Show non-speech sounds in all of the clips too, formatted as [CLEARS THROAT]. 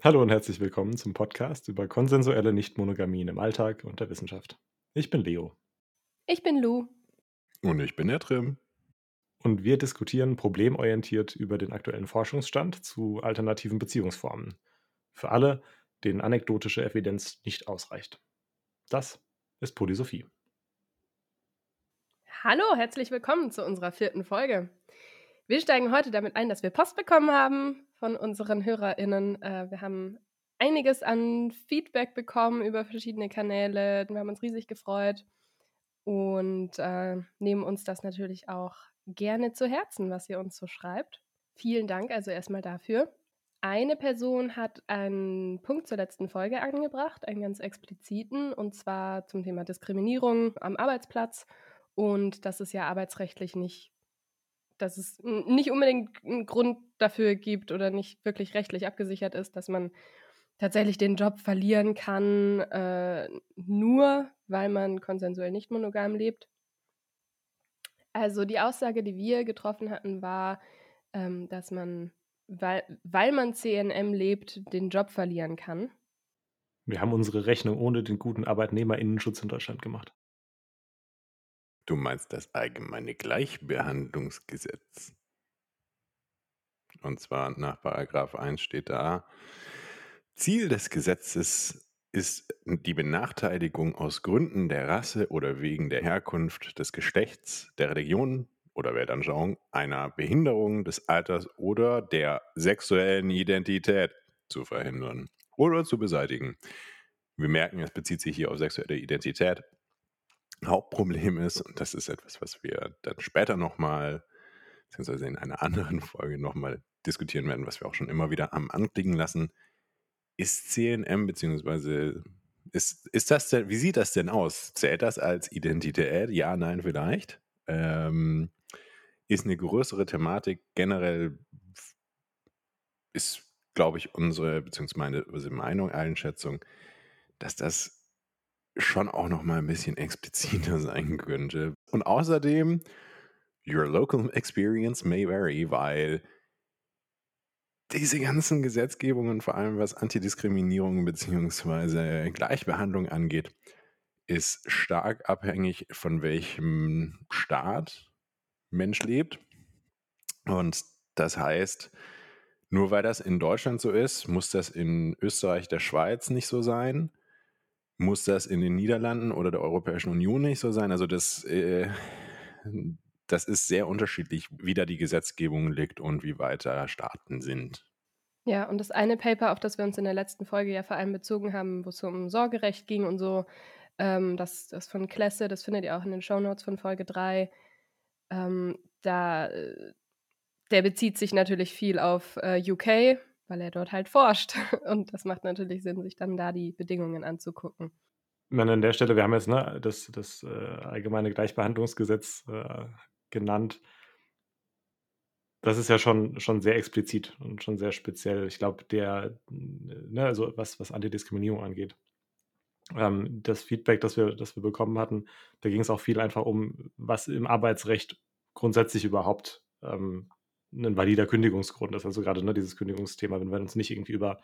Hallo und herzlich willkommen zum Podcast über konsensuelle Nichtmonogamien im Alltag und der Wissenschaft. Ich bin Leo Ich bin Lou. Und ich bin der Trim. und wir diskutieren problemorientiert über den aktuellen Forschungsstand zu alternativen Beziehungsformen. Für alle, denen anekdotische Evidenz nicht ausreicht. Das ist Polysophie. Hallo, herzlich willkommen zu unserer vierten Folge. Wir steigen heute damit ein, dass wir Post bekommen haben von unseren HörerInnen. Äh, wir haben einiges an Feedback bekommen über verschiedene Kanäle. Wir haben uns riesig gefreut und äh, nehmen uns das natürlich auch gerne zu Herzen, was ihr uns so schreibt. Vielen Dank also erstmal dafür. Eine Person hat einen Punkt zur letzten Folge angebracht, einen ganz expliziten, und zwar zum Thema Diskriminierung am Arbeitsplatz und dass es ja arbeitsrechtlich nicht, dass es nicht unbedingt einen Grund dafür gibt oder nicht wirklich rechtlich abgesichert ist, dass man tatsächlich den Job verlieren kann, äh, nur weil man konsensuell nicht monogam lebt. Also die Aussage, die wir getroffen hatten, war, ähm, dass man, weil, weil man CNM lebt, den Job verlieren kann. Wir haben unsere Rechnung ohne den guten Arbeitnehmerinnenschutz in Deutschland gemacht. Du meinst das allgemeine Gleichbehandlungsgesetz. Und zwar nach Paragraph 1 steht da, Ziel des Gesetzes ist die Benachteiligung aus Gründen der Rasse oder wegen der Herkunft, des Geschlechts, der Religion oder Weltanschauung, einer Behinderung des Alters oder der sexuellen Identität zu verhindern oder zu beseitigen. Wir merken, es bezieht sich hier auf sexuelle Identität. Hauptproblem ist, und das ist etwas, was wir dann später nochmal, beziehungsweise in einer [LAUGHS] anderen Folge nochmal diskutieren werden, was wir auch schon immer wieder am anklingen lassen, ist CNM, beziehungsweise ist, ist das denn, wie sieht das denn aus? Zählt das als Identität? Ja, nein, vielleicht. Ähm, ist eine größere Thematik generell, ist, glaube ich, unsere, beziehungsweise meine Meinung, Einschätzung, dass das schon auch noch mal ein bisschen expliziter [LAUGHS] sein könnte. Und außerdem, your local experience may vary, weil diese ganzen Gesetzgebungen, vor allem was Antidiskriminierung bzw. Gleichbehandlung angeht, ist stark abhängig von welchem Staat Mensch lebt. Und das heißt, nur weil das in Deutschland so ist, muss das in Österreich, der Schweiz nicht so sein. Muss das in den Niederlanden oder der Europäischen Union nicht so sein? Also das, äh, das ist sehr unterschiedlich, wie da die Gesetzgebung liegt und wie weit da Staaten sind. Ja, und das eine Paper, auf das wir uns in der letzten Folge ja vor allem bezogen haben, wo es um Sorgerecht ging und so, ähm, das, das von Klesse, das findet ihr auch in den Shownotes von Folge 3. Ähm, da, äh, der bezieht sich natürlich viel auf äh, UK, weil er dort halt forscht. [LAUGHS] Und das macht natürlich Sinn, sich dann da die Bedingungen anzugucken. Ich meine, an der Stelle, wir haben jetzt ne, das, das äh, allgemeine Gleichbehandlungsgesetz äh, genannt. Das ist ja schon, schon sehr explizit und schon sehr speziell. Ich glaube, der, ne, also was, was Antidiskriminierung angeht. Ähm, das Feedback, das wir, das wir bekommen hatten, da ging es auch viel einfach um, was im Arbeitsrecht grundsätzlich überhaupt ähm, ein valider Kündigungsgrund ist. Also gerade ne, dieses Kündigungsthema, wenn wir uns nicht irgendwie über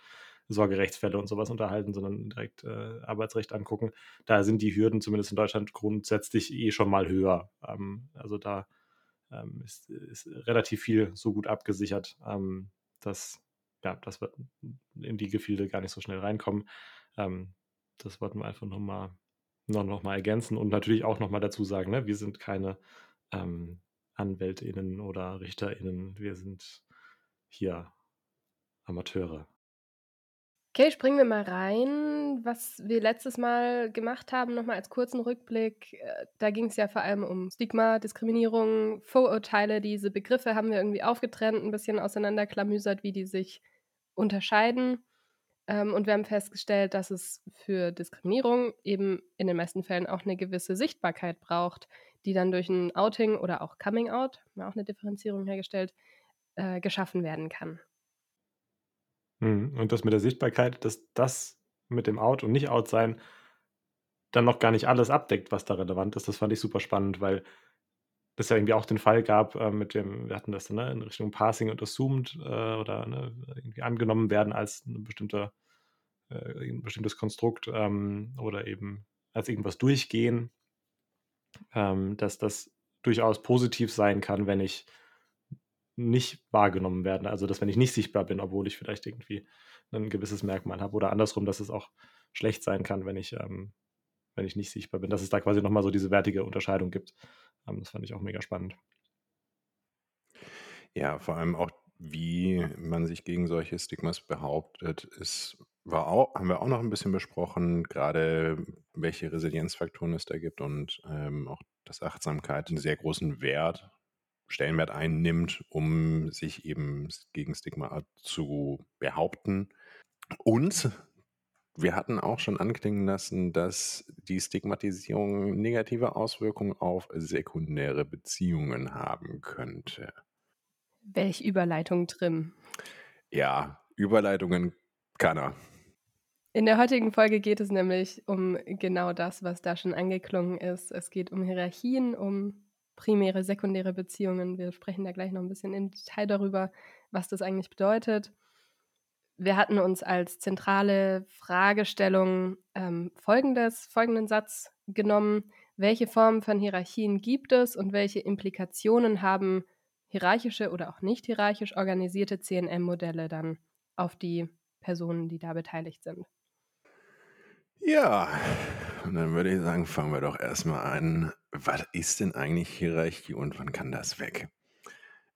Sorgerechtsfälle und sowas unterhalten, sondern direkt äh, Arbeitsrecht angucken, da sind die Hürden zumindest in Deutschland grundsätzlich eh schon mal höher. Ähm, also da ähm, ist, ist relativ viel so gut abgesichert, ähm, dass, ja, dass wir in die Gefilde gar nicht so schnell reinkommen. Ähm, das wollten wir einfach nochmal noch, noch mal ergänzen und natürlich auch nochmal dazu sagen, ne, wir sind keine ähm, AnwältInnen oder RichterInnen, wir sind hier Amateure. Okay, springen wir mal rein. Was wir letztes Mal gemacht haben, nochmal als kurzen Rückblick, äh, da ging es ja vor allem um Stigma, Diskriminierung, Vorurteile. Diese Begriffe haben wir irgendwie aufgetrennt, ein bisschen auseinanderklamüsert, wie die sich unterscheiden. Ähm, und wir haben festgestellt, dass es für Diskriminierung eben in den meisten Fällen auch eine gewisse Sichtbarkeit braucht, die dann durch ein Outing oder auch Coming Out, wir auch eine Differenzierung hergestellt, äh, geschaffen werden kann. Mhm. Und das mit der Sichtbarkeit, dass das mit dem Out und nicht Out sein dann noch gar nicht alles abdeckt, was da relevant ist, das fand ich super spannend, weil das ja irgendwie auch den Fall gab, äh, mit dem wir hatten das ne, in Richtung Parsing und Assumed, äh, oder, ne, irgendwie angenommen werden als 'ne bestimmte äh, 'n bestimmtes Konstrukt, ähm, oder eben als irgendwas durchgehen. Ähm, dass das durchaus positiv sein kann, wenn ich nicht wahrgenommen werde. Also, dass wenn ich nicht sichtbar bin, obwohl ich vielleicht irgendwie 'nen gewisses Merkmal habe oder andersrum, dass es auch schlecht sein kann, wenn ich ähm, wenn ich nicht sichtbar bin. Dass es da quasi noch mal so diese wertige Unterscheidung gibt. Ähm, das fand ich auch mega spannend. Ja, vor allem auch, wie man sich gegen solche Stigmas behauptet, ist war auch haben wir auch noch 'n bisschen besprochen, grade welche Resilienzfaktoren es da gibt und, ähm, auch, dass Achtsamkeit 'n sehr großen Wert Stellenwert einnimmt, um sich eben gegen Stigma zu behaupten. Und wir hatten auch schon anklingen lassen, dass die Stigmatisierung negative Auswirkungen auf sekundäre Beziehungen haben könnte. Welch Überleitung, Trim. Ja, Überleitungen kann er. In der heutigen Folge geht es nämlich um genau das, was da schon angeklungen ist. Es geht um Hierarchien, um primäre, sekundäre Beziehungen. Wir sprechen da gleich noch ein bisschen im Detail darüber, was das eigentlich bedeutet. Wir hatten uns als zentrale Fragestellung ähm, folgendes, folgenden Satz genommen. Welche Formen von Hierarchien gibt es und welche Implikationen haben hierarchische oder auch nicht hierarchisch organisierte CNM-Modelle dann auf die Personen, die da beteiligt sind? Ja, und dann würde ich sagen, fangen wir doch erst mal an. Was ist denn eigentlich Hierarchie und wann kann das weg?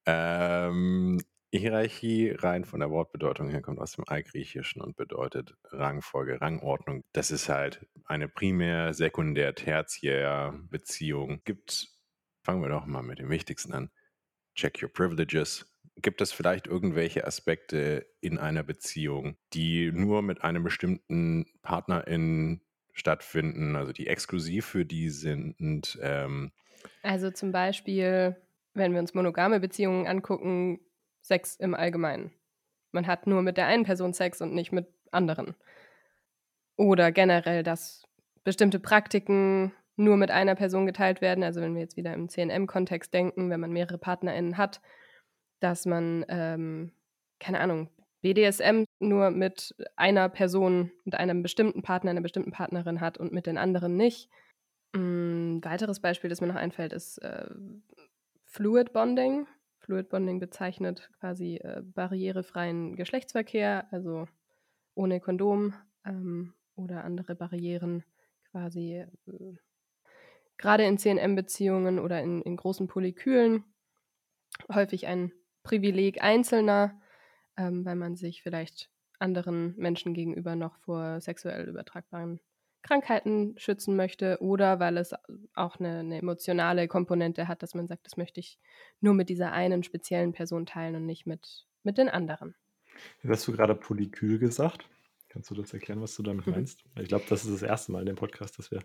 Ähm, Hierarchie rein von der Wortbedeutung her kommt aus dem Altgriechischen und bedeutet Rangfolge, Rangordnung. Das ist halt eine primär, sekundär, tertiär Beziehung. Gibt fangen wir doch mal mit dem Wichtigsten an. Check your privileges. Gibt es vielleicht irgendwelche Aspekte in einer Beziehung, die nur mit einem bestimmten PartnerIn stattfinden, also die exklusiv für die sind? Ähm Also zum Beispiel, wenn wir uns monogame Beziehungen angucken, Sex im Allgemeinen. Man hat nur mit der einen Person Sex und nicht mit anderen. Oder generell, dass bestimmte Praktiken nur mit einer Person geteilt werden. Also wenn wir jetzt wieder im CNM-Kontext denken, wenn man mehrere PartnerInnen hat, dass man, ähm, keine Ahnung, BDSM nur mit einer Person, mit einem bestimmten Partner, einer bestimmten Partnerin hat und mit den anderen nicht. Ein weiteres Beispiel, das mir noch einfällt, ist äh, Fluid Bonding. Fluid Bonding bezeichnet quasi äh, barrierefreien Geschlechtsverkehr, also ohne Kondom ähm, oder andere Barrieren quasi äh, gerade in CNM-Beziehungen oder in, in großen Polykülen häufig ein Privileg Einzelner, ähm, weil man sich vielleicht anderen Menschen gegenüber noch vor sexuell übertragbaren Krankheiten schützen möchte oder weil es auch eine, eine, emotionale Komponente hat, dass man sagt, das möchte ich nur mit dieser einen speziellen Person teilen und nicht mit, mit den anderen. Jetzt hast du gerade Polykül gesagt. Kannst du das erklären, was du damit mhm. meinst? Ich glaube, das ist das erste Mal in dem Podcast, dass wir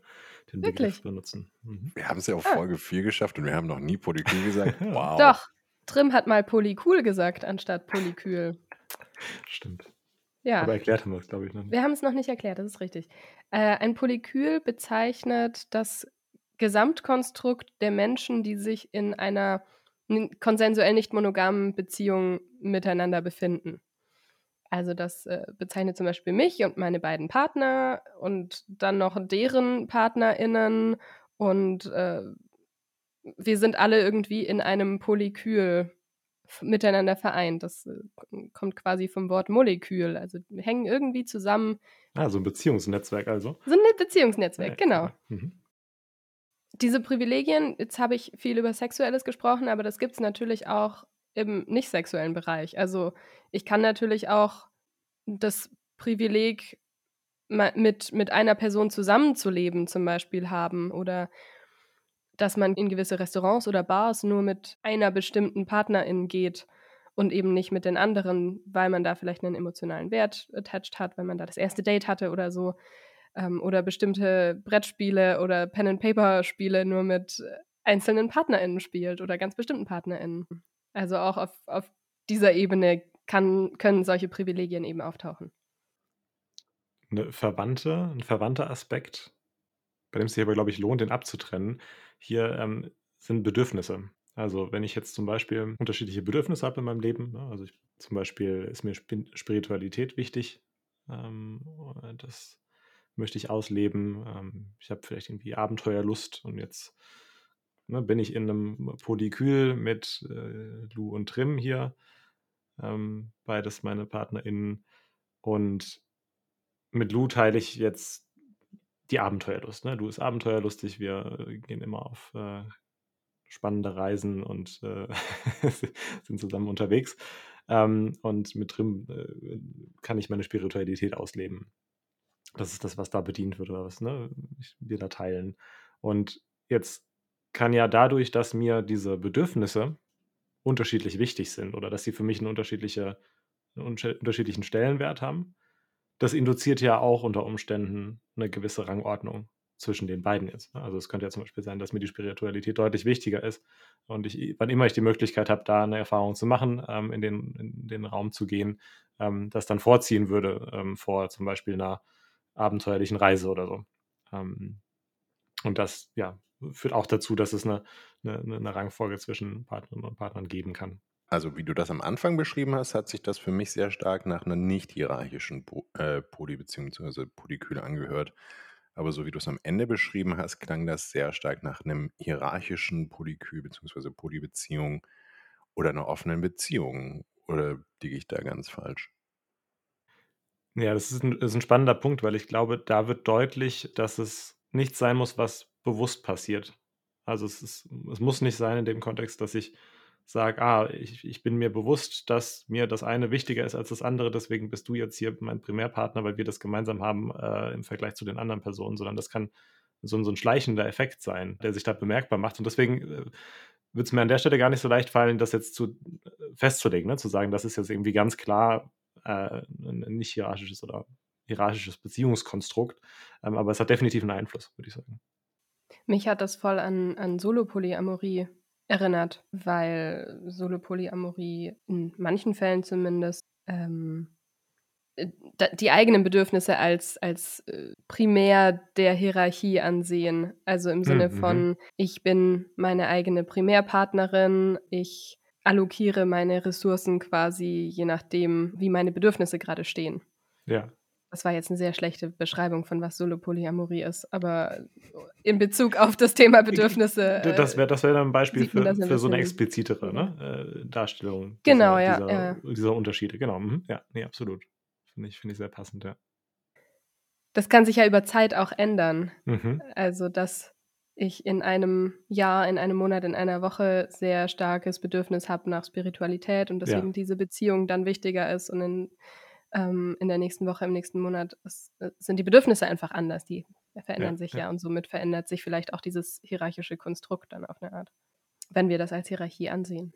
den Wirklich? Begriff benutzen. Mhm. Wir haben es ja auf ah. Folge 4 geschafft und wir haben noch nie Polykül gesagt. [LAUGHS] Wow. Doch, Trim hat mal Polykül gesagt anstatt Polykül. Stimmt. Ja. Aber erklärt haben wir es, glaube ich, noch nicht. Wir haben es noch nicht erklärt, das ist richtig. Äh, ein Polykül bezeichnet das Gesamtkonstrukt der Menschen, die sich in einer konsensuell nicht monogamen Beziehung miteinander befinden. Also das äh, bezeichnet zum Beispiel mich und meine beiden Partner und dann noch deren PartnerInnen und äh, wir sind alle irgendwie in einem Polykül miteinander vereint. Das äh, kommt quasi vom Wort Molekül. Also hängen irgendwie zusammen. Ah, so ein Beziehungsnetzwerk also. So ein Beziehungsnetzwerk, ja, genau. Mhm. Diese Privilegien, jetzt habe ich viel über Sexuelles gesprochen, aber das gibt es natürlich auch im nicht sexuellen Bereich. Also ich kann natürlich auch das Privileg, mit, mit einer Person zusammenzuleben zum Beispiel haben oder dass man in gewisse Restaurants oder Bars nur mit einer bestimmten Partnerin geht und eben nicht mit den anderen, weil man da vielleicht einen emotionalen Wert attached hat, weil man da das erste Date hatte oder so. Ähm, oder bestimmte Brettspiele oder Pen-and-Paper-Spiele nur mit einzelnen PartnerInnen spielt oder ganz bestimmten PartnerInnen. Also auch auf, auf dieser Ebene kann, können solche Privilegien eben auftauchen. Eine verwandte, ein verwandter Aspekt, bei dem es sich aber, glaube ich, lohnt, den abzutrennen. Hier ähm, sind Bedürfnisse. Also wenn ich jetzt zum Beispiel unterschiedliche Bedürfnisse habe in meinem Leben, ne, also ich, zum Beispiel ist mir Spiritualität wichtig, ähm, das möchte ich ausleben. Ähm, ich habe vielleicht irgendwie Abenteuerlust und jetzt ne, bin ich in einem Polykül mit äh, Lou und Trim hier, ähm, beides meine PartnerInnen. Und mit Lou teile ich jetzt die Abenteuerlust. Ne? Lou ist abenteuerlustig, wir gehen immer auf äh, spannende Reisen und äh, [LAUGHS] sind zusammen unterwegs. Ähm, und mit Trim äh, kann ich meine Spiritualität ausleben. Das ist das, was da bedient wird oder was ne? wir da teilen. Und jetzt kann ja dadurch, dass mir diese Bedürfnisse unterschiedlich wichtig sind oder dass sie für mich eine unterschiedliche, einen unterschiedlichen Stellenwert haben, das induziert ja auch unter Umständen eine gewisse Rangordnung zwischen den beiden jetzt. Ne? Also es könnte ja zum Beispiel sein, dass mir die Spiritualität deutlich wichtiger ist und ich, wann immer ich die Möglichkeit habe, da eine Erfahrung zu machen, ähm, in, den, in den Raum zu gehen, ähm, das dann vorziehen würde ähm, vor zum Beispiel einer abenteuerlichen Reise oder so. Ähm, und das, ja, führt auch dazu, dass es eine, eine, eine Rangfolge zwischen Partnern und Partnern geben kann. Also wie du das am Anfang beschrieben hast, hat sich das für mich sehr stark nach einer nicht hierarchischen po Poly- bzw. Polyküle angehört. Aber so wie du es am Ende beschrieben hast, klang das sehr stark nach einem hierarchischen Polykül bzw. Polybeziehung oder einer offenen Beziehung. Oder liege ich da ganz falsch? Ja, das ist ein, ist ein spannender Punkt, weil ich glaube, da wird deutlich, dass es nicht sein muss, was bewusst passiert. Also es, ist, es muss nicht sein in dem Kontext, dass ich sage, ah, ich, ich bin mir bewusst, dass mir das eine wichtiger ist als das andere, deswegen bist du jetzt hier mein Primärpartner, weil wir das gemeinsam haben äh, im Vergleich zu den anderen Personen, sondern das kann so, so ein schleichender Effekt sein, der sich da bemerkbar macht. Und deswegen äh, wird es mir an der Stelle gar nicht so leicht fallen, das jetzt zu äh, festzulegen, ne? zu sagen, das ist jetzt irgendwie ganz klar äh, ein nicht hierarchisches oder hierarchisches Beziehungskonstrukt, ähm, aber es hat definitiv einen Einfluss, würde ich sagen. Mich hat das voll an, an Solopolyamorie erinnert, weil Solopolyamorie in manchen Fällen zumindest ähm, äh, die eigenen Bedürfnisse als, als äh, primär der Hierarchie ansehen. Also im Sinne mhm. von, mhm. ich bin meine eigene Primärpartnerin, ich allokiere meine Ressourcen quasi je nachdem, wie meine Bedürfnisse gerade stehen. Ja. Das war jetzt eine sehr schlechte Beschreibung von was Solopolyamorie ist, aber in Bezug auf das Thema Bedürfnisse. [LAUGHS] Das wäre das wär dann ein Beispiel für, ein für so eine explizitere ne? äh, Darstellung genau, dieser, ja, dieser, ja. dieser Unterschiede. Genau, mhm. ja, nee, absolut. Finde ich, find ich sehr passend, ja. Das kann sich ja über Zeit auch ändern. Mhm. Also, dass ich in einem Jahr, in einem Monat, in einer Woche sehr starkes Bedürfnis habe nach Spiritualität und deswegen ja. diese Beziehung dann wichtiger ist und in ähm, in der nächsten Woche, im nächsten Monat es, äh, sind die Bedürfnisse einfach anders. Die verändern ja, sich ja. ja und somit verändert sich vielleicht auch dieses hierarchische Konstrukt dann auf eine Art, wenn wir das als Hierarchie ansehen.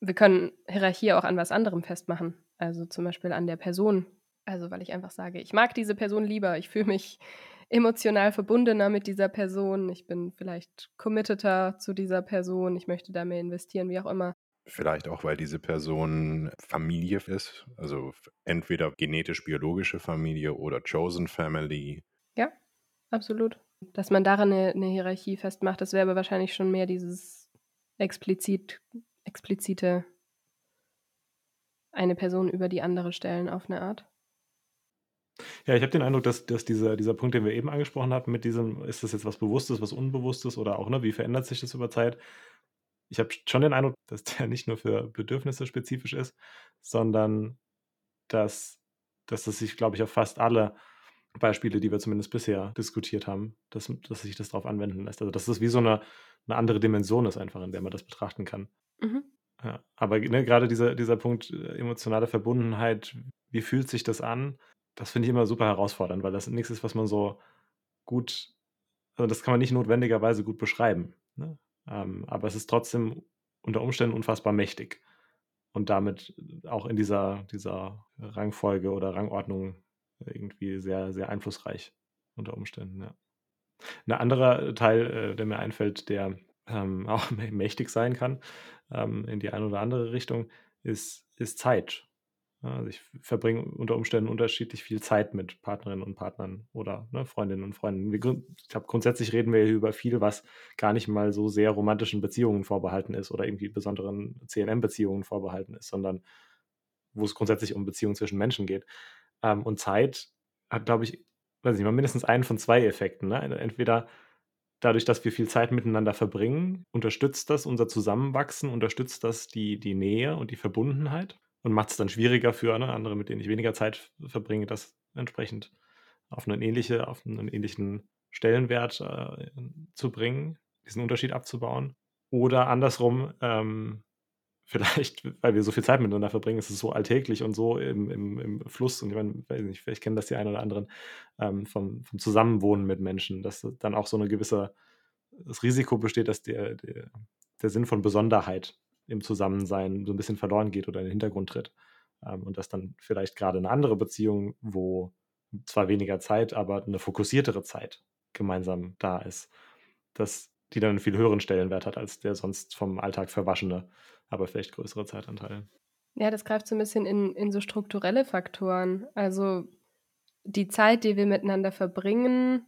Wir können Hierarchie auch an was anderem festmachen, also zum Beispiel an der Person. Also weil ich einfach sage, ich mag diese Person lieber, ich fühle mich emotional verbundener mit dieser Person, ich bin vielleicht committeter zu dieser Person, ich möchte da mehr investieren, wie auch immer. Vielleicht auch, weil diese Person Familie ist, also entweder genetisch-biologische Familie oder Chosen Family. Ja, absolut. Dass man daran eine, eine Hierarchie festmacht, das wäre aber wahrscheinlich schon mehr dieses explizit, explizite eine Person über die andere stellen auf eine Art. Ja, ich habe den Eindruck, dass, dass dieser, dieser Punkt, den wir eben angesprochen haben, mit diesem, ist das jetzt was Bewusstes, was Unbewusstes oder auch, ne, wie verändert sich das über Zeit, ich habe schon den Eindruck, [LAUGHS] dass der nicht nur für Bedürfnisse spezifisch ist, sondern dass, dass es sich, glaube ich, auf fast alle Beispiele, die wir zumindest bisher diskutiert haben, dass, dass sich das darauf anwenden lässt. Also dass das wie so eine, eine andere Dimension ist einfach, in der man das betrachten kann. Mhm. Ja, aber ne, gerade dieser, dieser Punkt äh, emotionale Verbundenheit, wie fühlt sich das an? Das finde ich immer super herausfordernd, weil das nichts ist, was man so gut, also das kann man nicht notwendigerweise gut beschreiben. Ne? Ähm, aber es ist trotzdem unter Umständen unfassbar mächtig und damit auch in dieser, dieser Rangfolge oder Rangordnung irgendwie sehr, sehr einflussreich unter Umständen. Ja. Ein anderer Teil, äh, der mir einfällt, der ähm, [LAUGHS] auch mächtig sein kann ähm, in die eine oder andere Richtung, ist, ist Zeit. Also ich verbringe unter Umständen unterschiedlich viel Zeit mit Partnerinnen und Partnern oder ne, Freundinnen und Freunden. Ich glaube, grundsätzlich reden wir hier über viel, was gar nicht mal so sehr romantischen Beziehungen vorbehalten ist oder irgendwie besonderen CNM-Beziehungen vorbehalten ist, sondern wo es grundsätzlich um Beziehungen zwischen Menschen geht. Ähm, und Zeit hat, glaube ich, weiß ich nicht mal mindestens einen von zwei Effekten. Ne? Entweder dadurch, dass wir viel Zeit miteinander verbringen, unterstützt das unser Zusammenwachsen, unterstützt das die, die Nähe und die Verbundenheit und macht es dann schwieriger für ne, andere, mit denen ich weniger Zeit verbringe, das entsprechend auf einen, ähnliche, auf einen ähnlichen Stellenwert äh, zu bringen, diesen Unterschied abzubauen. Oder andersrum, ähm, [LAUGHS] vielleicht, weil wir so viel Zeit miteinander verbringen, ist es so alltäglich und so im, im, im Fluss. Und ich meine, weiß nicht, vielleicht kennen das die einen oder anderen ähm, vom, vom Zusammenwohnen mit Menschen, dass dann auch so eine gewisse das Risiko besteht, dass der, der, der Sinn von Besonderheit im Zusammensein so ein bisschen verloren geht oder in den Hintergrund tritt. Ähm, und dass dann vielleicht gerade eine andere Beziehung, wo zwar weniger Zeit, aber eine fokussiertere Zeit gemeinsam da ist, dass die dann einen viel höheren Stellenwert hat als der sonst vom Alltag verwaschene, aber vielleicht größere Zeitanteil. Ja, das greift so ein bisschen in, in so strukturelle Faktoren. Also die Zeit, die wir miteinander verbringen,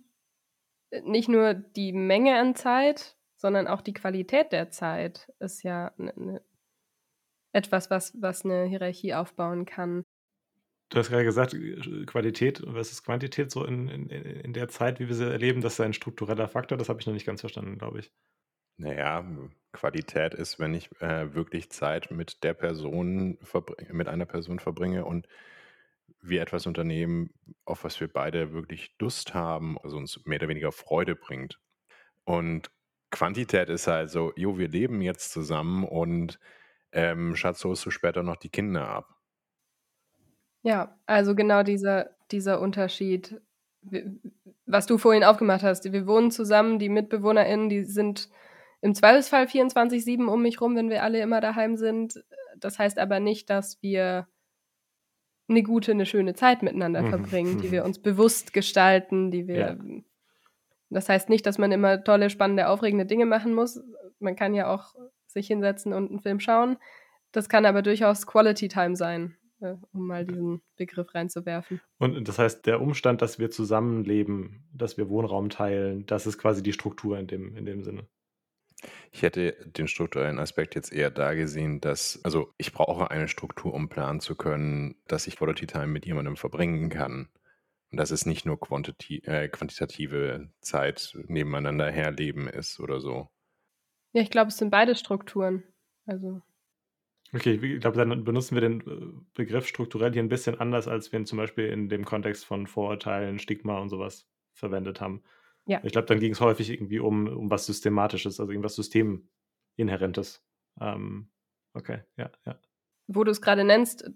nicht nur die Menge an Zeit, sondern auch die Qualität der Zeit ist ja ne, ne, etwas, was, was eine Hierarchie aufbauen kann. Du hast gerade gesagt, äh, Qualität versus Quantität so in, in, in der Zeit, wie wir sie erleben, das ist ein struktureller Faktor. Das habe ich noch nicht ganz verstanden, glaube ich. Naja, Qualität ist, wenn ich äh, wirklich Zeit mit der Person, mit einer Person verbringe und wir etwas unternehmen, auf was wir beide wirklich Lust haben, also uns mehr oder weniger Freude bringt. Und Quantität ist halt so, jo, wir leben jetzt zusammen und ähm, Schatz, holst du später noch die Kinder ab. Ja, also genau dieser, dieser Unterschied, was du vorhin aufgemacht hast. Wir wohnen zusammen, die MitbewohnerInnen, die sind im Zweifelsfall 24-7 um mich rum, wenn wir alle immer daheim sind. Das heißt aber nicht, dass wir eine gute, eine schöne Zeit miteinander [LAUGHS] verbringen, die wir [LAUGHS] uns bewusst gestalten, die wir ja. Das heißt nicht, dass man immer tolle, spannende, aufregende Dinge machen muss. Man kann ja auch sich hinsetzen und einen Film schauen. Das kann aber durchaus Quality Time sein, äh, um mal diesen Begriff reinzuwerfen. Und das heißt, der Umstand, dass wir zusammenleben, dass wir Wohnraum teilen, das ist quasi die Struktur in dem, in dem Sinne. Ich hätte den strukturellen Aspekt jetzt eher da gesehen, dass, also ich brauche eine Struktur, um planen zu können, dass ich Quality Time mit jemandem verbringen kann. Und dass es nicht nur äh, quantitative Zeit nebeneinander herleben ist oder so. Ja, ich glaube, es sind beide Strukturen. Also. Okay, ich glaube, dann benutzen wir den äh, Begriff strukturell hier ein bisschen anders, als wir ihn zum Beispiel in dem Kontext von Vorurteilen, Stigma und sowas verwendet haben. Ja. Ich glaube, dann ging es häufig irgendwie um, um was Systematisches, also irgendwas Systeminhärentes. Ähm, okay, ja, ja. Wo du es gerade nennst,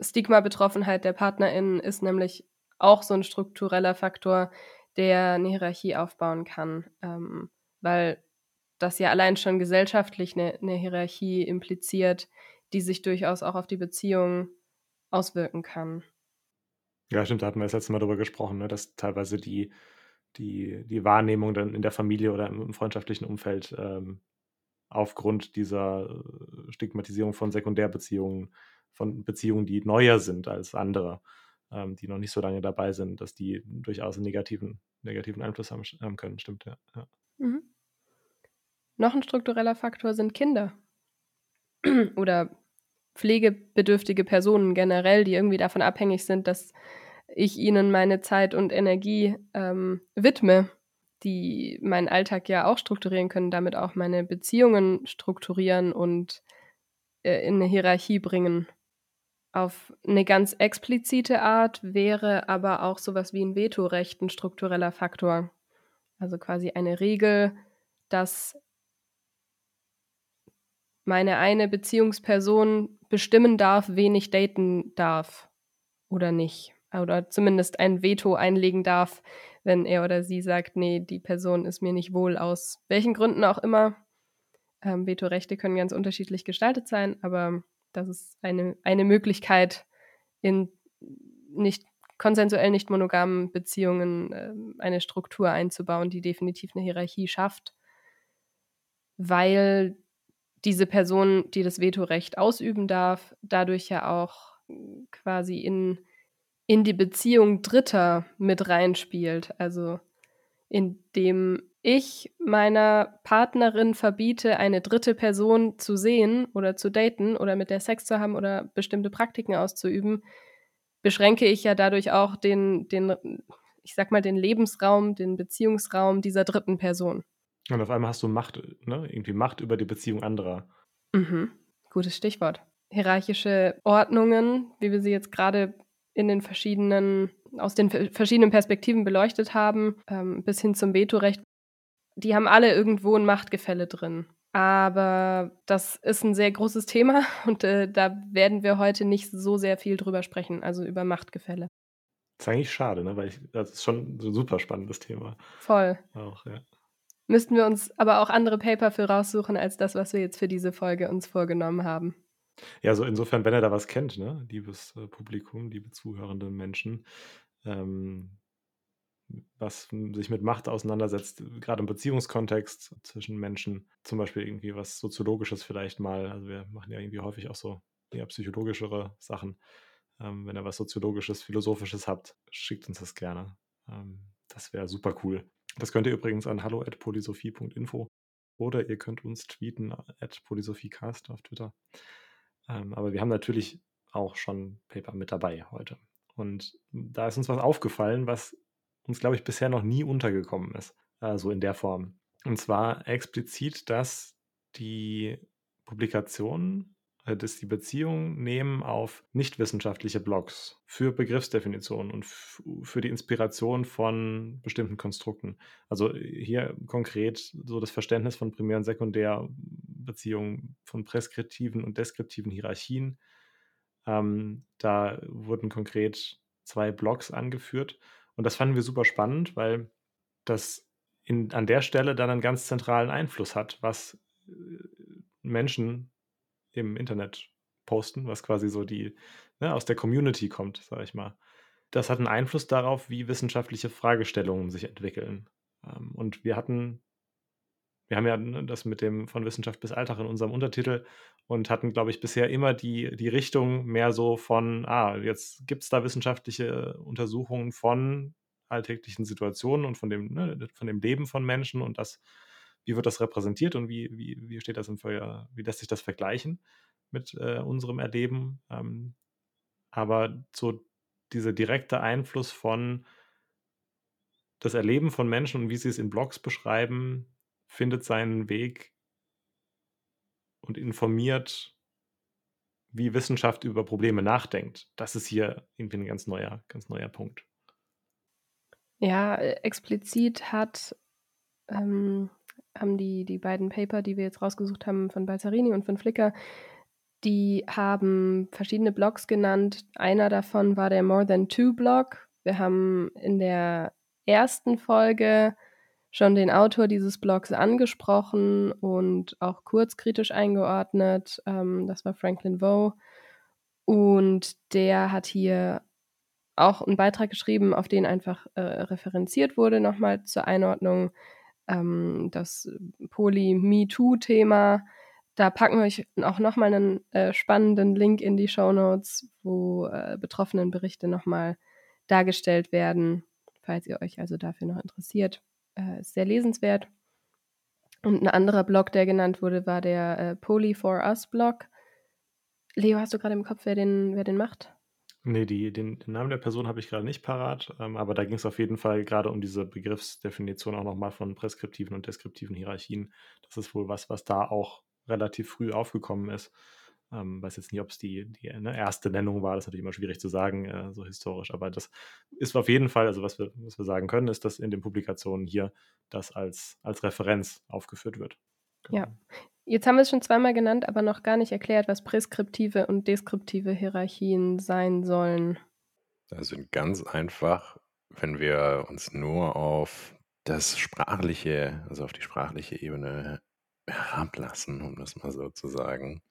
Stigma-Betroffenheit der PartnerInnen ist nämlich auch so ein struktureller Faktor, der eine Hierarchie aufbauen kann, ähm, weil das ja allein schon gesellschaftlich eine, eine, Hierarchie impliziert, die sich durchaus auch auf die Beziehung auswirken kann. Ja, stimmt, da hatten wir das letzte Mal darüber gesprochen, ne, dass teilweise die, die, die Wahrnehmung dann in der Familie oder im, freundschaftlichen Umfeld ähm, aufgrund dieser äh, Stigmatisierung von Sekundärbeziehungen, von Beziehungen, die neuer sind als andere, ähm, die noch nicht so lange dabei sind, dass die durchaus einen negativen, negativen Einfluss haben, haben können. Stimmt, ja. ja. Mhm. Noch ein struktureller Faktor sind Kinder [CLEARS THROAT] oder pflegebedürftige Personen generell, die irgendwie davon abhängig sind, dass ich ihnen meine Zeit und Energie ähm, widme, die meinen Alltag ja auch strukturieren können, damit auch meine Beziehungen strukturieren und äh, in eine Hierarchie bringen. Auf eine ganz explizite Art wäre aber auch sowas wie ein Vetorecht ein struktureller Faktor. Also quasi eine Regel, dass meine eine Beziehungsperson bestimmen darf, wen ich daten darf oder nicht. Oder zumindest ein Veto einlegen darf, wenn er oder sie sagt, nee, die Person ist mir nicht wohl aus welchen Gründen auch immer. Ähm, Vetorechte können ganz unterschiedlich gestaltet sein, aber das ist eine, eine Möglichkeit, in nicht konsensuell nicht monogamen Beziehungen äh, eine Struktur einzubauen, die definitiv eine Hierarchie schafft, weil diese Person, die das Vetorecht ausüben darf, dadurch ja auch quasi in, in die Beziehung Dritter mit reinspielt. Also indem ich meiner Partnerin verbiete, eine dritte Person zu sehen oder zu daten oder mit der Sex zu haben oder bestimmte Praktiken auszuüben, beschränke ich ja dadurch auch den, den ich sag mal, den Lebensraum, den Beziehungsraum dieser dritten Person. Und auf einmal hast du Macht, ne? irgendwie Macht über die Beziehung anderer. Mhm. Gutes Stichwort. Hierarchische Ordnungen, wie wir sie jetzt gerade in den verschiedenen, aus den verschiedenen Perspektiven beleuchtet haben, ähm, bis hin zum Vetorecht, die haben alle irgendwo ein Machtgefälle drin. Aber das ist ein sehr großes Thema [LAUGHS] und äh, da werden wir heute nicht so sehr viel drüber sprechen, also über Machtgefälle. Das ist eigentlich schade, ne? weil ich, das ist schon ein super spannendes Thema. Voll. Auch, ja. Müssten wir uns aber auch andere Paper für raussuchen, als das, was wir jetzt für diese Folge uns vorgenommen haben. Ja, so insofern, wenn er da was kennt, ne, liebes äh, Publikum, liebe zuhörende Menschen, ähm, was sich mit Macht auseinandersetzt, gerade im Beziehungskontext zwischen Menschen, zum Beispiel irgendwie was Soziologisches vielleicht mal, also wir machen ja irgendwie häufig auch so eher psychologischere Sachen. Ähm, wenn ihr was Soziologisches, Philosophisches habt, schickt uns das gerne. Ähm, das wäre super cool. Das könnt ihr übrigens an hallo.polysophie.info oder ihr könnt uns tweeten at polysophiecast auf Twitter. Ähm, aber wir haben natürlich auch schon Paper mit dabei heute. Und da ist uns was aufgefallen, was uns, glaube ich, bisher noch nie untergekommen ist. Also in der Form. Und zwar explizit, dass die Publikationen äh, dass die Beziehung nehmen auf nichtwissenschaftliche Blogs für Begriffsdefinitionen und für die Inspiration von bestimmten Konstrukten. Also hier konkret so das Verständnis von Primär- und Sekundärbeziehungen, von preskriptiven und deskriptiven Hierarchien. Ähm, da wurden konkret zwei Blogs angeführt und das fanden wir super spannend, weil das in, an der Stelle dann einen ganz zentralen Einfluss hat, was äh, Menschen im Internet posten, was quasi so die ne, aus der Community kommt, sage ich mal. Das hat einen Einfluss darauf, wie wissenschaftliche Fragestellungen sich entwickeln. Ähm, und wir hatten, wir haben ja das mit dem von Wissenschaft bis Alltag in unserem Untertitel und hatten, glaube ich, bisher immer die, die Richtung mehr so von, ah, jetzt gibt es da wissenschaftliche Untersuchungen von alltäglichen Situationen und von dem, ne, von dem Leben von Menschen und das wie wird das repräsentiert und wie, wie, wie steht das im Ver wie lässt sich das vergleichen mit äh, unserem Erleben. Ähm, aber so dieser direkte Einfluss von das Erleben von Menschen und wie sie es in Blogs beschreiben, findet seinen Weg und informiert, wie Wissenschaft über Probleme nachdenkt. Das ist hier irgendwie ein ganz neuer, ganz neuer Punkt. Ja, äh, explizit hat ähm, haben die, die beiden Paper, die wir jetzt rausgesucht haben, von Balzarini und von Flickr, die haben verschiedene Blogs genannt. Einer davon war der More Than Two Blog. Wir haben in der ersten Folge schon den Autor dieses Blogs angesprochen und auch kurzkritisch eingeordnet. Ähm, das war Franklin Vo. Und der hat hier auch einen Beitrag geschrieben, auf den einfach äh, referenziert wurde, nochmal zur Einordnung ähm, das Poly-Me-Too-Thema. Da packen wir euch auch nochmal einen äh, spannenden Link in die Show Notes, wo äh, betroffenen Berichte nochmal dargestellt werden, falls ihr euch also dafür noch interessiert. Äh, sehr lesenswert. Und ein anderer Blog, der genannt wurde, war der äh, Poly for Us Blog. Leo, hast du gerade im Kopf, wer den, wer den macht? Nee, die, den, den Namen der Person habe ich gerade nicht parat, ähm, aber da ging es auf jeden Fall gerade um diese Begriffsdefinition auch nochmal von preskriptiven und deskriptiven Hierarchien. Das ist wohl was, was da auch relativ früh aufgekommen ist. Ähm, weiß jetzt nicht, ob es die, die ne, erste Nennung war, das ist natürlich immer schwierig zu sagen, äh, so historisch, aber das ist auf jeden Fall, also was wir, was wir sagen können, ist, dass in den Publikationen hier das als, als Referenz aufgeführt wird. Genau. Ja, Jetzt haben wir es schon zweimal genannt, aber noch gar nicht erklärt, was präskriptive und deskriptive Hierarchien sein sollen. Also ganz einfach, wenn wir uns nur auf das sprachliche, also auf die sprachliche Ebene herablassen, um das mal so zu sagen,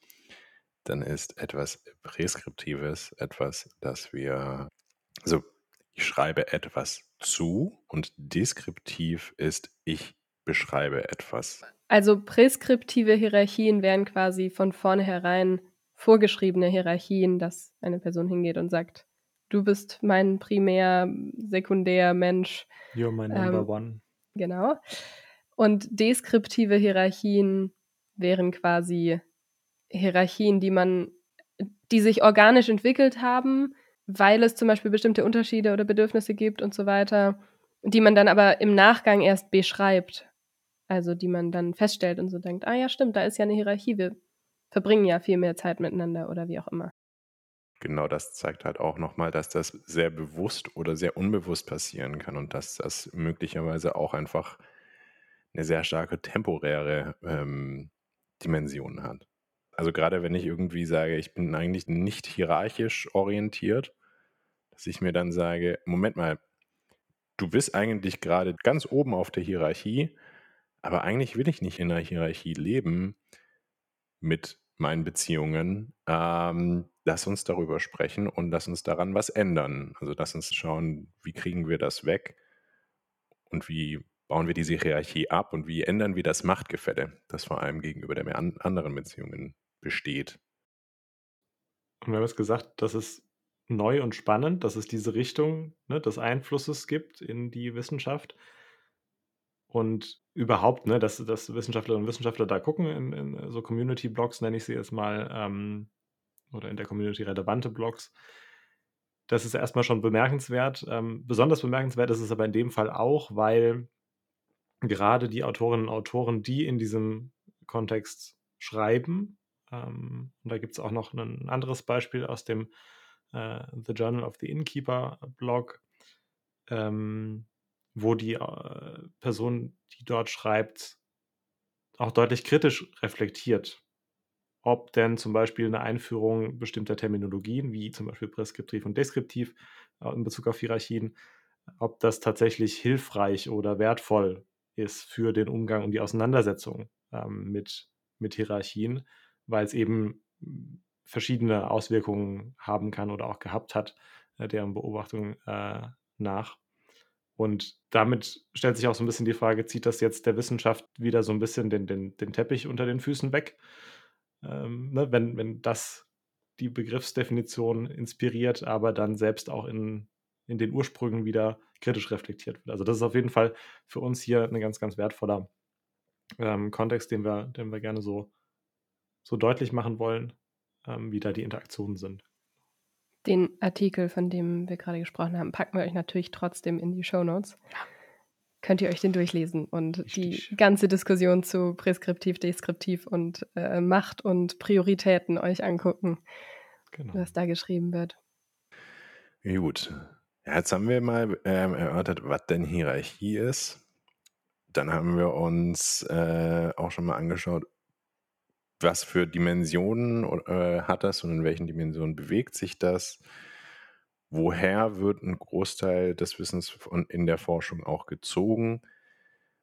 dann ist etwas Präskriptives etwas, das wir, also ich schreibe etwas zu und deskriptiv ist, ich beschreibe etwas. Also präskriptive Hierarchien wären quasi von vornherein vorgeschriebene Hierarchien, dass eine Person hingeht und sagt, du bist mein Primär, Sekundär Mensch. You're my number ähm, one. Genau. Und deskriptive Hierarchien wären quasi Hierarchien, die man, die sich organisch entwickelt haben, weil es zum Beispiel bestimmte Unterschiede oder Bedürfnisse gibt und so weiter, die man dann aber im Nachgang erst beschreibt. Also die man dann feststellt und so denkt, ah ja, stimmt, da ist ja eine Hierarchie, wir verbringen ja viel mehr Zeit miteinander oder wie auch immer. Genau, das zeigt halt auch nochmal, dass das sehr bewusst oder sehr unbewusst passieren kann und dass das möglicherweise auch einfach eine sehr starke temporäre ähm, Dimension hat. Also gerade wenn ich irgendwie sage, ich bin eigentlich nicht hierarchisch orientiert, dass ich mir dann sage, Moment mal, du bist eigentlich gerade ganz oben auf der Hierarchie, aber eigentlich will ich nicht in der Hierarchie leben mit meinen Beziehungen. Ähm, lass uns darüber sprechen und lass uns daran was ändern. Also lass uns schauen, wie kriegen wir das weg und wie bauen wir diese Hierarchie ab und wie ändern wir das Machtgefälle, das vor allem gegenüber der anderen Beziehungen besteht. Und wir haben es gesagt, das ist neu und spannend, dass es diese Richtung ne, des Einflusses gibt in die Wissenschaft. Und überhaupt, ne, dass, dass Wissenschaftlerinnen und Wissenschaftler da gucken, in, in so Community-Blogs nenne ich sie jetzt mal, ähm, oder in der Community relevante Blogs. Das ist erstmal schon bemerkenswert. Ähm, besonders bemerkenswert ist es aber in dem Fall auch, weil gerade die Autorinnen und Autoren, die in diesem Kontext schreiben, ähm, und da gibt es auch noch ein anderes Beispiel aus dem äh, The Journal of the Innkeeper Blog, ähm, wo die äh, Person, die dort schreibt, auch deutlich kritisch reflektiert, ob denn zum Beispiel eine Einführung bestimmter Terminologien, wie zum Beispiel präskriptiv und deskriptiv äh, in Bezug auf Hierarchien, ob das tatsächlich hilfreich oder wertvoll ist für den Umgang und die Auseinandersetzung ähm, mit, mit Hierarchien, weil es eben verschiedene Auswirkungen haben kann oder auch gehabt hat, äh, deren Beobachtung äh, nach. Und damit stellt sich auch so ein bisschen die Frage, zieht das jetzt der Wissenschaft wieder so ein bisschen den, den, den Teppich unter den Füßen weg? Ähm, ne, wenn, wenn das die Begriffsdefinition inspiriert, aber dann selbst auch in, in den Ursprüngen wieder kritisch reflektiert wird. Also das ist auf jeden Fall für uns hier ein ganz, ganz wertvoller ähm, Kontext, den wir, den wir gerne so, so deutlich machen wollen, ähm, wie da die Interaktionen sind. Den Artikel, von dem wir gerade gesprochen haben, packen wir euch natürlich trotzdem in die Show Notes. Ja. Könnt ihr euch den durchlesen und Richtig. die ganze Diskussion zu Präskriptiv, Deskriptiv und äh, Macht und Prioritäten euch angucken, genau. was da geschrieben wird. Gut. Ja, jetzt haben wir mal ähm, erörtert, was denn Hierarchie ist. Dann haben wir uns äh, auch schon mal angeschaut, was für Dimensionen äh, hat das und in welchen Dimensionen bewegt sich das? Woher wird ein Großteil des Wissens von, in der Forschung auch gezogen?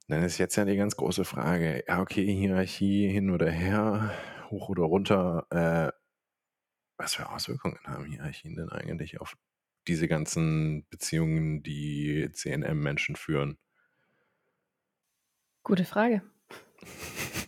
Dann ist jetzt ja die ganz große Frage, ja, okay, Hierarchie hin oder her, hoch oder runter, äh, was für Auswirkungen haben Hierarchien denn eigentlich auf diese ganzen Beziehungen, die CNM-Menschen führen? Gute Frage. [LAUGHS]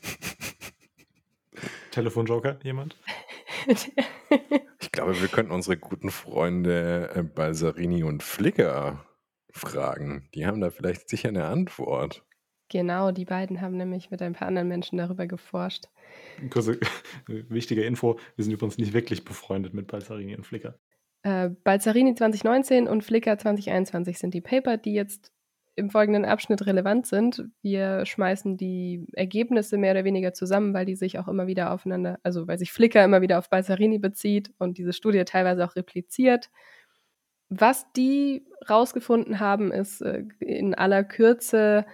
Telefonjoker, jemand? [LAUGHS] ich glaube, wir könnten unsere guten Freunde äh, Balsarini und Flicker fragen. Die haben da vielleicht sicher eine Antwort. Genau, die beiden haben nämlich mit ein paar anderen Menschen darüber geforscht. Kurze, [LAUGHS] wichtige Info: Wir sind übrigens nicht wirklich befreundet mit Balsarini und Flicker. Äh, Balzarini 2019 und Flickr 2021 sind die Paper, die jetzt im folgenden Abschnitt relevant sind. Wir schmeißen die Ergebnisse mehr oder weniger zusammen, weil die sich auch immer wieder aufeinander, also weil sich Flickr immer wieder auf Balzarini bezieht und diese Studie teilweise auch repliziert. Was die rausgefunden haben, ist äh, in aller Kürze,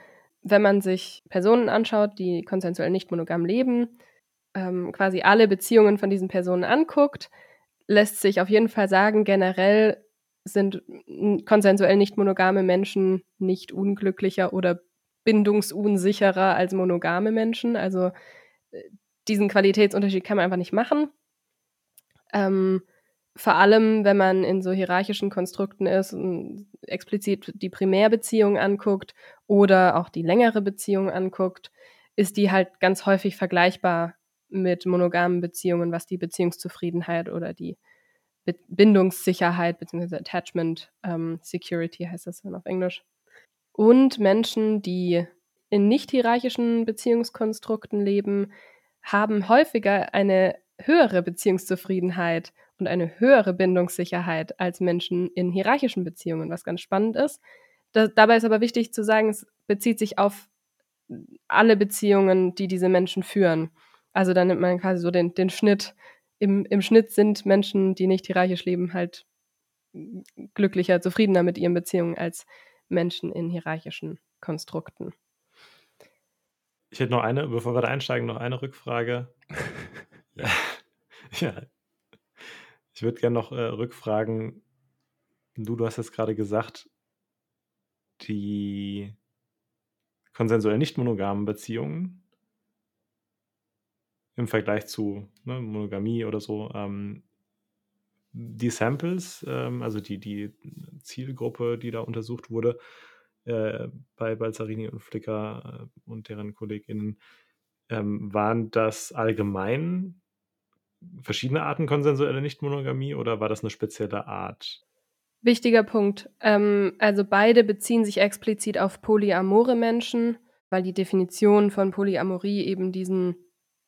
wenn man sich Personen anschaut, die konsensuell nicht monogam leben, ähm, quasi alle Beziehungen von diesen Personen anguckt, lässt sich auf jeden Fall sagen, generell sind konsensuell nicht monogame Menschen nicht unglücklicher oder bindungsunsicherer als monogame Menschen. Also äh, diesen Qualitätsunterschied kann man einfach nicht machen. Ähm, vor allem, wenn man in so hierarchischen Konstrukten ist und explizit die Primärbeziehung anguckt oder auch die längere Beziehung anguckt, ist die halt ganz häufig vergleichbar mit monogamen Beziehungen, was die Beziehungszufriedenheit oder die Bindungssicherheit bzw. Attachment ähm, Security heißt das dann auf Englisch. Und Menschen, die in nicht hierarchischen Beziehungskonstrukten leben, haben häufiger eine höhere Beziehungszufriedenheit und eine höhere Bindungssicherheit als Menschen in hierarchischen Beziehungen, was ganz spannend ist. Da, dabei ist aber wichtig zu sagen, es bezieht sich auf alle Beziehungen, die diese Menschen führen. Also dann nimmt man quasi so den, den Schnitt. Im, Im Schnitt sind Menschen, die nicht hierarchisch leben, halt glücklicher, zufriedener mit ihren Beziehungen als Menschen in hierarchischen Konstrukten. Ich hätte noch eine, bevor wir da einsteigen, noch eine Rückfrage. [LAUGHS] ja. [LAUGHS] ja. Ich würde gerne noch äh, rückfragen, du, du hast jetzt gerade gesagt, die konsensuell nicht monogamen Beziehungen im Vergleich zu ne, Monogamie oder so, ähm, die Samples, ähm, also die, die Zielgruppe, die da untersucht wurde, äh, bei Balzarini und Flicker äh, und deren KollegInnen, ähm, waren das allgemein verschiedene Arten konsensuelle Nichtmonogamie oder war das eine spezielle Art? Wichtiger Punkt. Ähm, also beide beziehen sich explizit auf polyamore Menschen, weil die Definition von Polyamorie eben diesen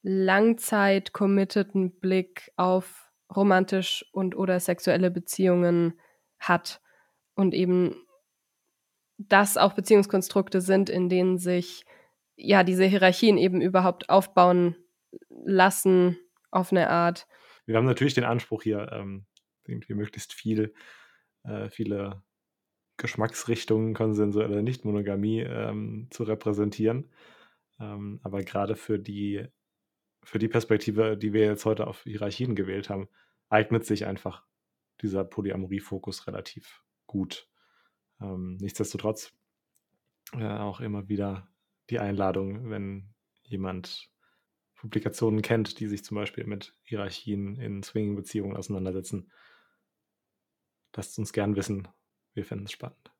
langzeit committeden Blick auf romantisch und oder sexuelle Beziehungen hat und eben das auch Beziehungskonstrukte sind, in denen sich ja diese Hierarchien eben überhaupt aufbauen lassen auf eine Art. Wir haben natürlich den Anspruch hier, ähm, irgendwie möglichst viel, äh, viele Geschmacksrichtungen konsensuelle Nichtmonogamie ähm, zu repräsentieren. Ähm, aber gerade für die, für die Perspektive, die wir jetzt heute auf Hierarchien gewählt haben, eignet sich einfach dieser Polyamorie-Fokus relativ gut. Ähm, nichtsdestotrotz äh, auch immer wieder die Einladung, wenn jemand Publikationen kennt, die sich zum Beispiel mit Hierarchien in Swinging-Beziehungen auseinandersetzen. Lasst uns gern wissen. Wir finden es spannend.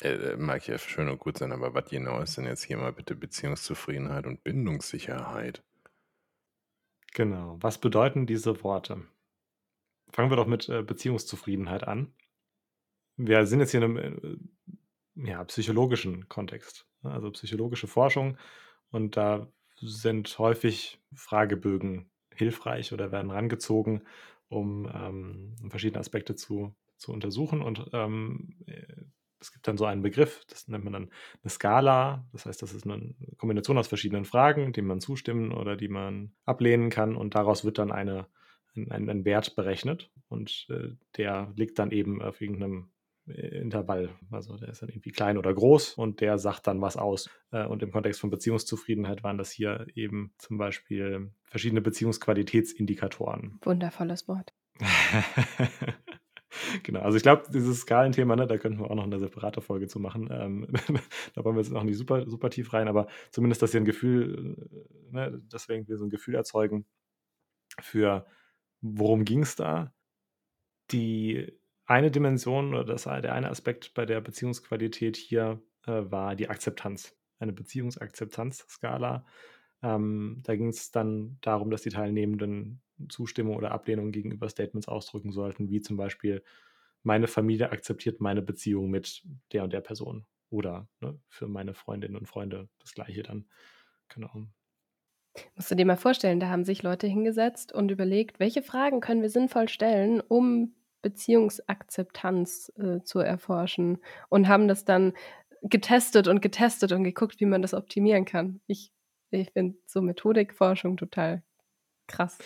Äh, äh, mag ja schön und gut sein, aber was genau ist denn jetzt hier mal bitte Beziehungszufriedenheit und Bindungssicherheit? Genau. Was bedeuten diese Worte? Fangen wir doch mit äh, Beziehungszufriedenheit an. Wir sind jetzt hier in einem äh, ja, psychologischen Kontext, ne? also psychologische Forschung. Und da sind häufig Fragebögen hilfreich oder werden rangezogen, um ähm, verschiedene Aspekte zu, zu untersuchen. Und ähm, äh, es gibt dann so einen Begriff, das nennt man dann eine Skala. Das heißt, das ist eine Kombination aus verschiedenen Fragen, die man zustimmen oder die man ablehnen kann. Und daraus wird dann eine, ein, ein Wert berechnet. Und äh, der liegt dann eben auf irgendeinem Intervall. Also der ist dann irgendwie klein oder groß und der sagt dann was aus. Äh, und im Kontext von Beziehungszufriedenheit waren das hier eben zum Beispiel verschiedene Beziehungsqualitätsindikatoren. Wundervolles Wort. [LAUGHS] genau, also ich glaube, dieses Skalenthema, ne, da könnten wir auch noch eine separate Folge zu machen. Ähm, [LAUGHS] da wollen wir jetzt noch nicht super, super tief rein, aber zumindest, dass wir ein Gefühl, äh, ne, dass wir so ein Gefühl erzeugen für, worum ging es da? Die eine Dimension oder das, der eine Aspekt bei der Beziehungsqualität hier äh, war die Akzeptanz, eine Beziehungsakzeptanzskala. Ähm, da ging es dann darum, dass die Teilnehmenden Zustimmung oder Ablehnung gegenüber Statements ausdrücken sollten, wie zum Beispiel, meine Familie akzeptiert meine Beziehung mit der und der Person. Oder ne, für meine Freundinnen und Freunde das gleiche dann. Genau. Musst du dir mal vorstellen, da haben sich Leute hingesetzt und überlegt, welche Fragen können wir sinnvoll stellen, um Beziehungsakzeptanz äh, zu erforschen und haben das dann getestet und getestet und geguckt, wie man das optimieren kann. Ich, ich finde so Methodikforschung total krass.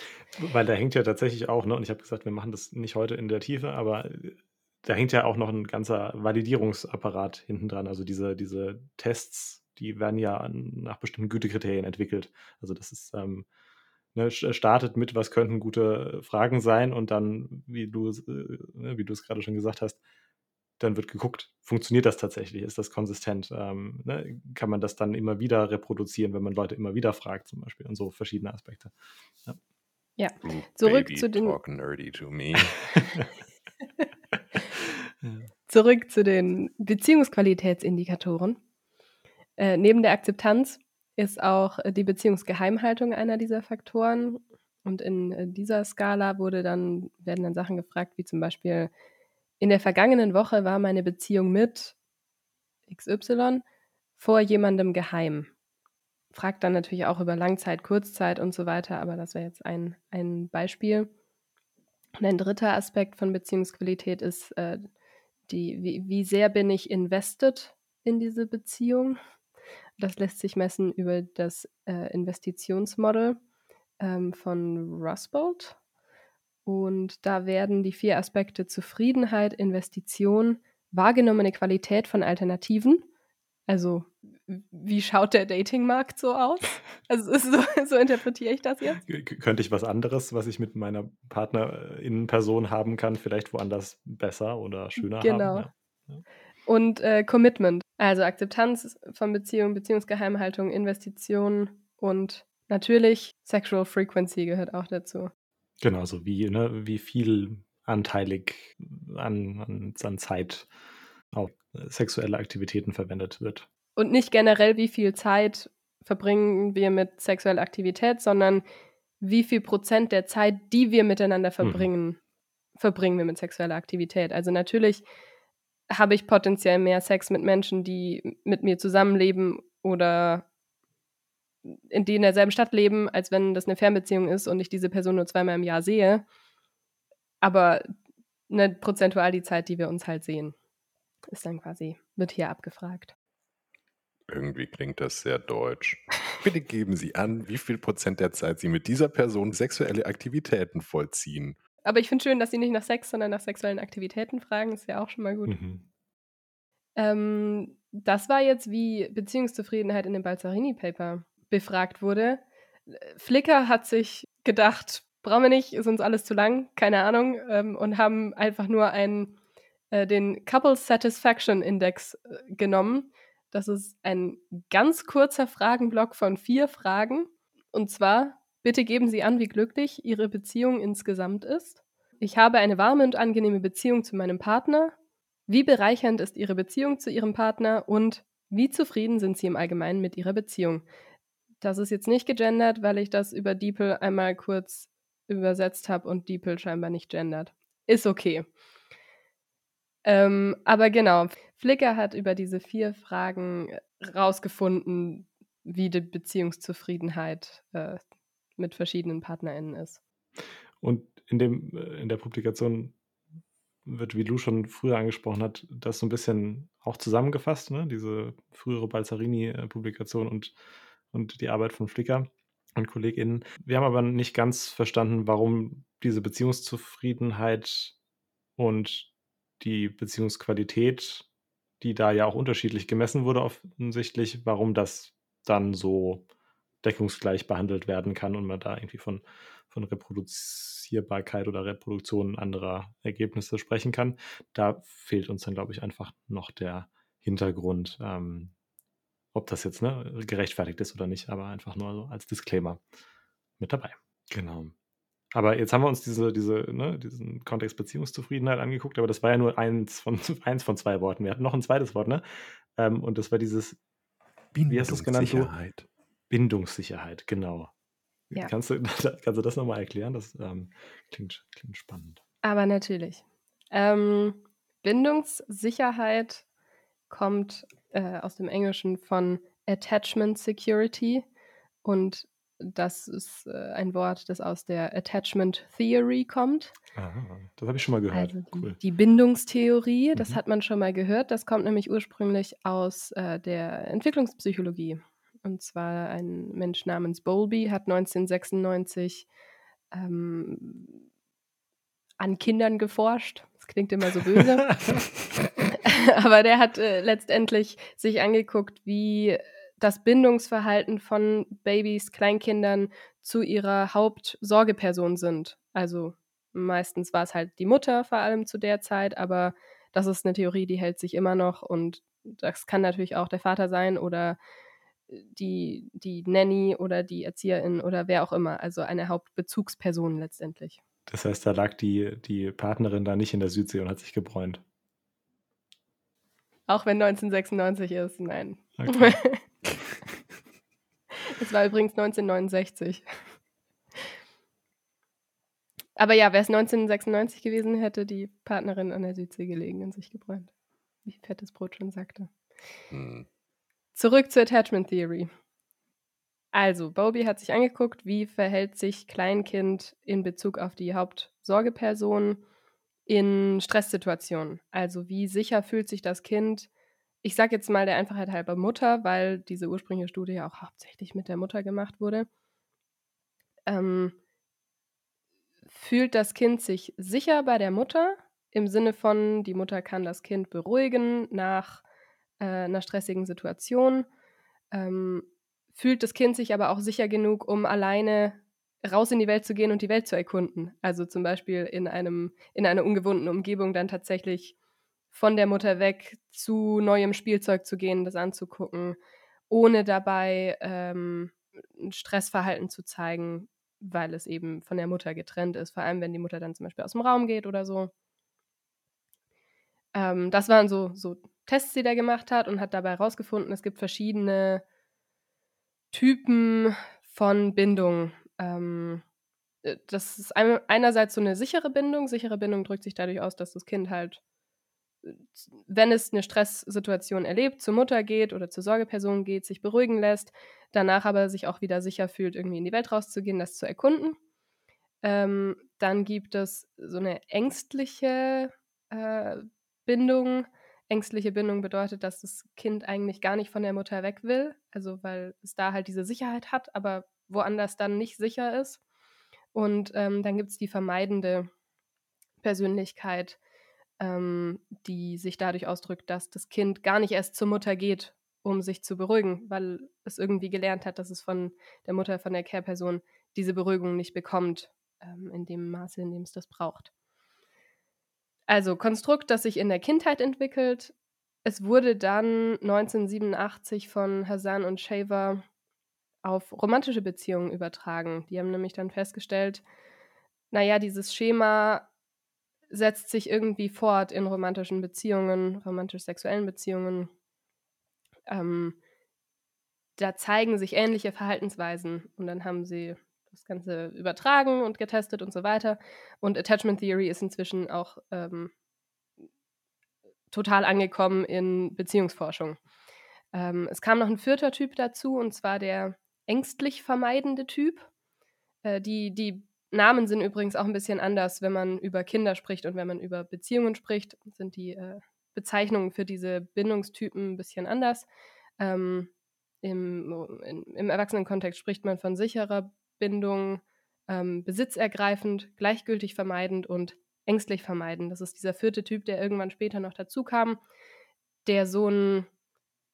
Weil da hängt ja tatsächlich auch, ne, und ich habe gesagt, wir machen das nicht heute in der Tiefe, aber äh, da hängt ja auch noch ein ganzer Validierungsapparat hinten dran. Also diese, diese Tests, die werden ja nach bestimmten Gütekriterien entwickelt. Also das ist ähm, ne, startet mit, was könnten gute Fragen sein und dann, wie du, äh, ne, wie du es gerade schon gesagt hast, dann wird geguckt, funktioniert das tatsächlich? Ist das konsistent? Ähm, ne, kann man das dann immer wieder reproduzieren, wenn man Leute immer wieder fragt, zum Beispiel, und so verschiedene Aspekte. Ja, ja. zurück Baby, zu den. [LAUGHS] [LAUGHS] Zurück zu den Beziehungsqualitätsindikatoren. Äh, neben der Akzeptanz ist auch äh, die Beziehungsgeheimhaltung einer dieser Faktoren. Und in äh, dieser Skala wurde dann, werden dann Sachen gefragt, wie zum Beispiel, in der vergangenen Woche war meine Beziehung mit XY vor jemandem geheim. Fragt dann natürlich auch über Langzeit, Kurzzeit und so weiter, aber das wäre jetzt ein, ein Beispiel. Und ein dritter Aspekt von Beziehungsqualität ist, äh, die, wie, wie sehr bin ich invested in diese Beziehung. Das lässt sich messen über das äh, Investitionsmodel ähm, von Rusbold. Und da werden die vier Aspekte Zufriedenheit, Investition, wahrgenommene Qualität von Alternativen, also wie schaut der Datingmarkt so aus? Also so, [LAUGHS] so, interpretiere ich das jetzt. Könnte ich was anderes, was ich mit meiner Partnerin-Person haben kann, vielleicht woanders besser oder schöner genau. haben? Genau. Und äh, Commitment, also Akzeptanz von Beziehungen, Beziehungsgeheimhaltung, Investitionen und natürlich Sexual Frequency gehört auch dazu. Genau, so wie, ne, wie viel anteilig an, an, an Zeit auf sexuelle Aktivitäten verwendet wird. Und nicht generell, wie viel Zeit verbringen wir mit sexueller Aktivität, sondern wie viel Prozent der Zeit, die wir miteinander mhm. verbringen, mhm. verbringen wir mit sexueller Aktivität. Also natürlich habe ich potenziell mehr Sex mit Menschen, die mit mir zusammenleben oder in die in derselben Stadt leben, als wenn das eine Fernbeziehung ist und ich diese Person nur zweimal im Jahr sehe. Aber ne, prozentual die Zeit, die wir uns halt sehen, ist dann quasi, wird hier abgefragt. Irgendwie klingt das sehr deutsch. Bitte geben Sie an, wie viel Prozent der Zeit Sie mit dieser Person sexuelle Aktivitäten vollziehen. Aber ich finde schön, dass Sie nicht nach Sex, sondern nach sexuellen Aktivitäten fragen. Ist ja auch schon mal gut. Mhm. Ähm, das war jetzt, wie Beziehungszufriedenheit in dem Balzarini-Paper befragt wurde. Flickr hat sich gedacht, brauchen wir nicht, ist uns alles zu lang, keine Ahnung, ähm, und haben einfach nur einen, äh, den Couple Satisfaction Index äh, genommen das ist ein ganz kurzer Fragenblock von vier Fragen. Und zwar, bitte geben Sie an, wie glücklich Ihre Beziehung insgesamt ist. Ich habe eine warme und angenehme Beziehung zu meinem Partner. Wie bereichernd ist Ihre Beziehung zu Ihrem Partner und wie zufrieden sind Sie im Allgemeinen mit Ihrer Beziehung? Das ist jetzt nicht gegendert, weil ich das über DeepL einmal kurz übersetzt habe und DeepL scheinbar nicht gendert. Ist okay. Ähm, aber genau, Flickr hat über diese vier Fragen äh, rausgefunden, wie die Beziehungszufriedenheit äh, mit verschiedenen PartnerInnen ist. Und in, dem, äh, in der Publikation wird, wie Lu schon früher angesprochen hat, das so ein bisschen auch zusammengefasst, ne? diese frühere Balzarini-Publikation und, und die Arbeit von Flickr und KollegInnen. Wir haben aber nicht ganz verstanden, warum diese Beziehungszufriedenheit und die Beziehungsqualität, die da ja auch unterschiedlich gemessen wurde, offensichtlich, warum das dann so deckungsgleich behandelt werden kann und man da irgendwie von, von Reproduzierbarkeit oder Reproduktion anderer Ergebnisse sprechen kann. Da fehlt uns dann, glaube ich, einfach noch der Hintergrund, ähm, ob das jetzt ne, gerechtfertigt ist oder nicht, aber einfach nur so als Disclaimer mit dabei. Genau. Aber jetzt haben wir uns diese, diese, ne, diesen Kontext Beziehungszufriedenheit angeguckt, aber das war ja nur eins von, [LAUGHS] eins von zwei Worten. Wir hatten noch ein zweites Wort, ne? Ähm, und das war dieses Bindungssicherheit. Bindungssicherheit, genau. Ja. Kannst, du, [LAUGHS] kannst du das nochmal erklären? Das ähm, klingt, klingt spannend. Aber natürlich. Ähm, Bindungssicherheit kommt äh, aus dem Englischen von Attachment Security und das ist äh, ein Wort, das aus der Attachment Theory kommt. Aha, das habe ich schon mal gehört. Also die, cool. die Bindungstheorie, das mhm. hat man schon mal gehört. Das kommt nämlich ursprünglich aus äh, der Entwicklungspsychologie. Und zwar ein Mensch namens Bowlby hat 1996 ähm, an Kindern geforscht. Das klingt immer so böse. [LAUGHS] [LAUGHS] Aber der hat äh, letztendlich sich angeguckt, wie das Bindungsverhalten von Babys, Kleinkindern zu ihrer Hauptsorgeperson sind. Also meistens war es halt die Mutter vor allem zu der Zeit, aber das ist eine Theorie, die hält sich immer noch und das kann natürlich auch der Vater sein oder die, die Nanny oder die Erzieherin oder wer auch immer, also eine Hauptbezugsperson letztendlich. Das heißt, da lag die, die Partnerin da nicht in der Südsee und hat sich gebräunt. Auch wenn 1996 ist, nein. Okay. [LAUGHS] Es war übrigens 1969. Aber ja, wäre es 1996 gewesen, hätte die Partnerin an der Südsee gelegen und sich gebräunt. Wie fettes Brot schon sagte. Hm. Zurück zur Attachment Theory. Also, Bobby hat sich angeguckt, wie verhält sich Kleinkind in Bezug auf die Hauptsorgeperson in Stresssituationen. Also, wie sicher fühlt sich das Kind, ich sage jetzt mal der Einfachheit halber Mutter, weil diese ursprüngliche Studie ja auch hauptsächlich mit der Mutter gemacht wurde. Ähm, fühlt das Kind sich sicher bei der Mutter im Sinne von, die Mutter kann das Kind beruhigen nach äh, einer stressigen Situation? Ähm, fühlt das Kind sich aber auch sicher genug, um alleine raus in die Welt zu gehen und die Welt zu erkunden? Also zum Beispiel in, einem, in einer ungewohnten Umgebung dann tatsächlich von der Mutter weg zu neuem Spielzeug zu gehen, das anzugucken, ohne dabei ähm, ein Stressverhalten zu zeigen, weil es eben von der Mutter getrennt ist, vor allem wenn die Mutter dann zum Beispiel aus dem Raum geht oder so. Ähm, das waren so, so Tests, die der gemacht hat und hat dabei herausgefunden, es gibt verschiedene Typen von Bindung. Ähm, äh, das ist einerseits so eine sichere Bindung. Sichere Bindung drückt sich dadurch aus, dass das Kind halt wenn es eine Stresssituation erlebt, zur Mutter geht oder zur Sorgeperson geht, sich beruhigen lässt, danach aber sich auch wieder sicher fühlt, irgendwie in die Welt rauszugehen, das zu erkunden. Ähm, dann gibt es so eine ängstliche äh, Bindung. Ängstliche Bindung bedeutet, dass das Kind eigentlich gar nicht von der Mutter weg will, also weil es da halt diese Sicherheit hat, aber woanders dann nicht sicher ist. Und ähm, dann gibt es die vermeidende Persönlichkeit, ähm, die sich dadurch ausdrückt, dass das Kind gar nicht erst zur Mutter geht, um sich zu beruhigen, weil es irgendwie gelernt hat, dass es von der Mutter, von der Care-Person diese Beruhigung nicht bekommt, ähm, in dem Maße, in dem es das braucht. Also Konstrukt, das sich in der Kindheit entwickelt. Es wurde dann 1987 von Hassan und Shaver auf romantische Beziehungen übertragen. Die haben nämlich dann festgestellt, naja, dieses Schema setzt sich irgendwie fort in romantischen Beziehungen, romantisch-sexuellen Beziehungen. Ähm, da zeigen sich ähnliche Verhaltensweisen und dann haben sie das Ganze übertragen und getestet und so weiter. Und Attachment Theory ist inzwischen auch ähm, total angekommen in Beziehungsforschung. Ähm, es kam noch ein vierter Typ dazu, und zwar der ängstlich vermeidende Typ. Äh, die, die Namen sind übrigens auch ein bisschen anders, wenn man über Kinder spricht und wenn man über Beziehungen spricht, sind die äh, Bezeichnungen für diese Bindungstypen ein bisschen anders. Ähm, im, in, Im Erwachsenenkontext spricht man von sicherer Bindung, ähm, besitzergreifend, gleichgültig vermeidend und ängstlich vermeidend. Das ist dieser vierte Typ, der irgendwann später noch dazu kam, der so ein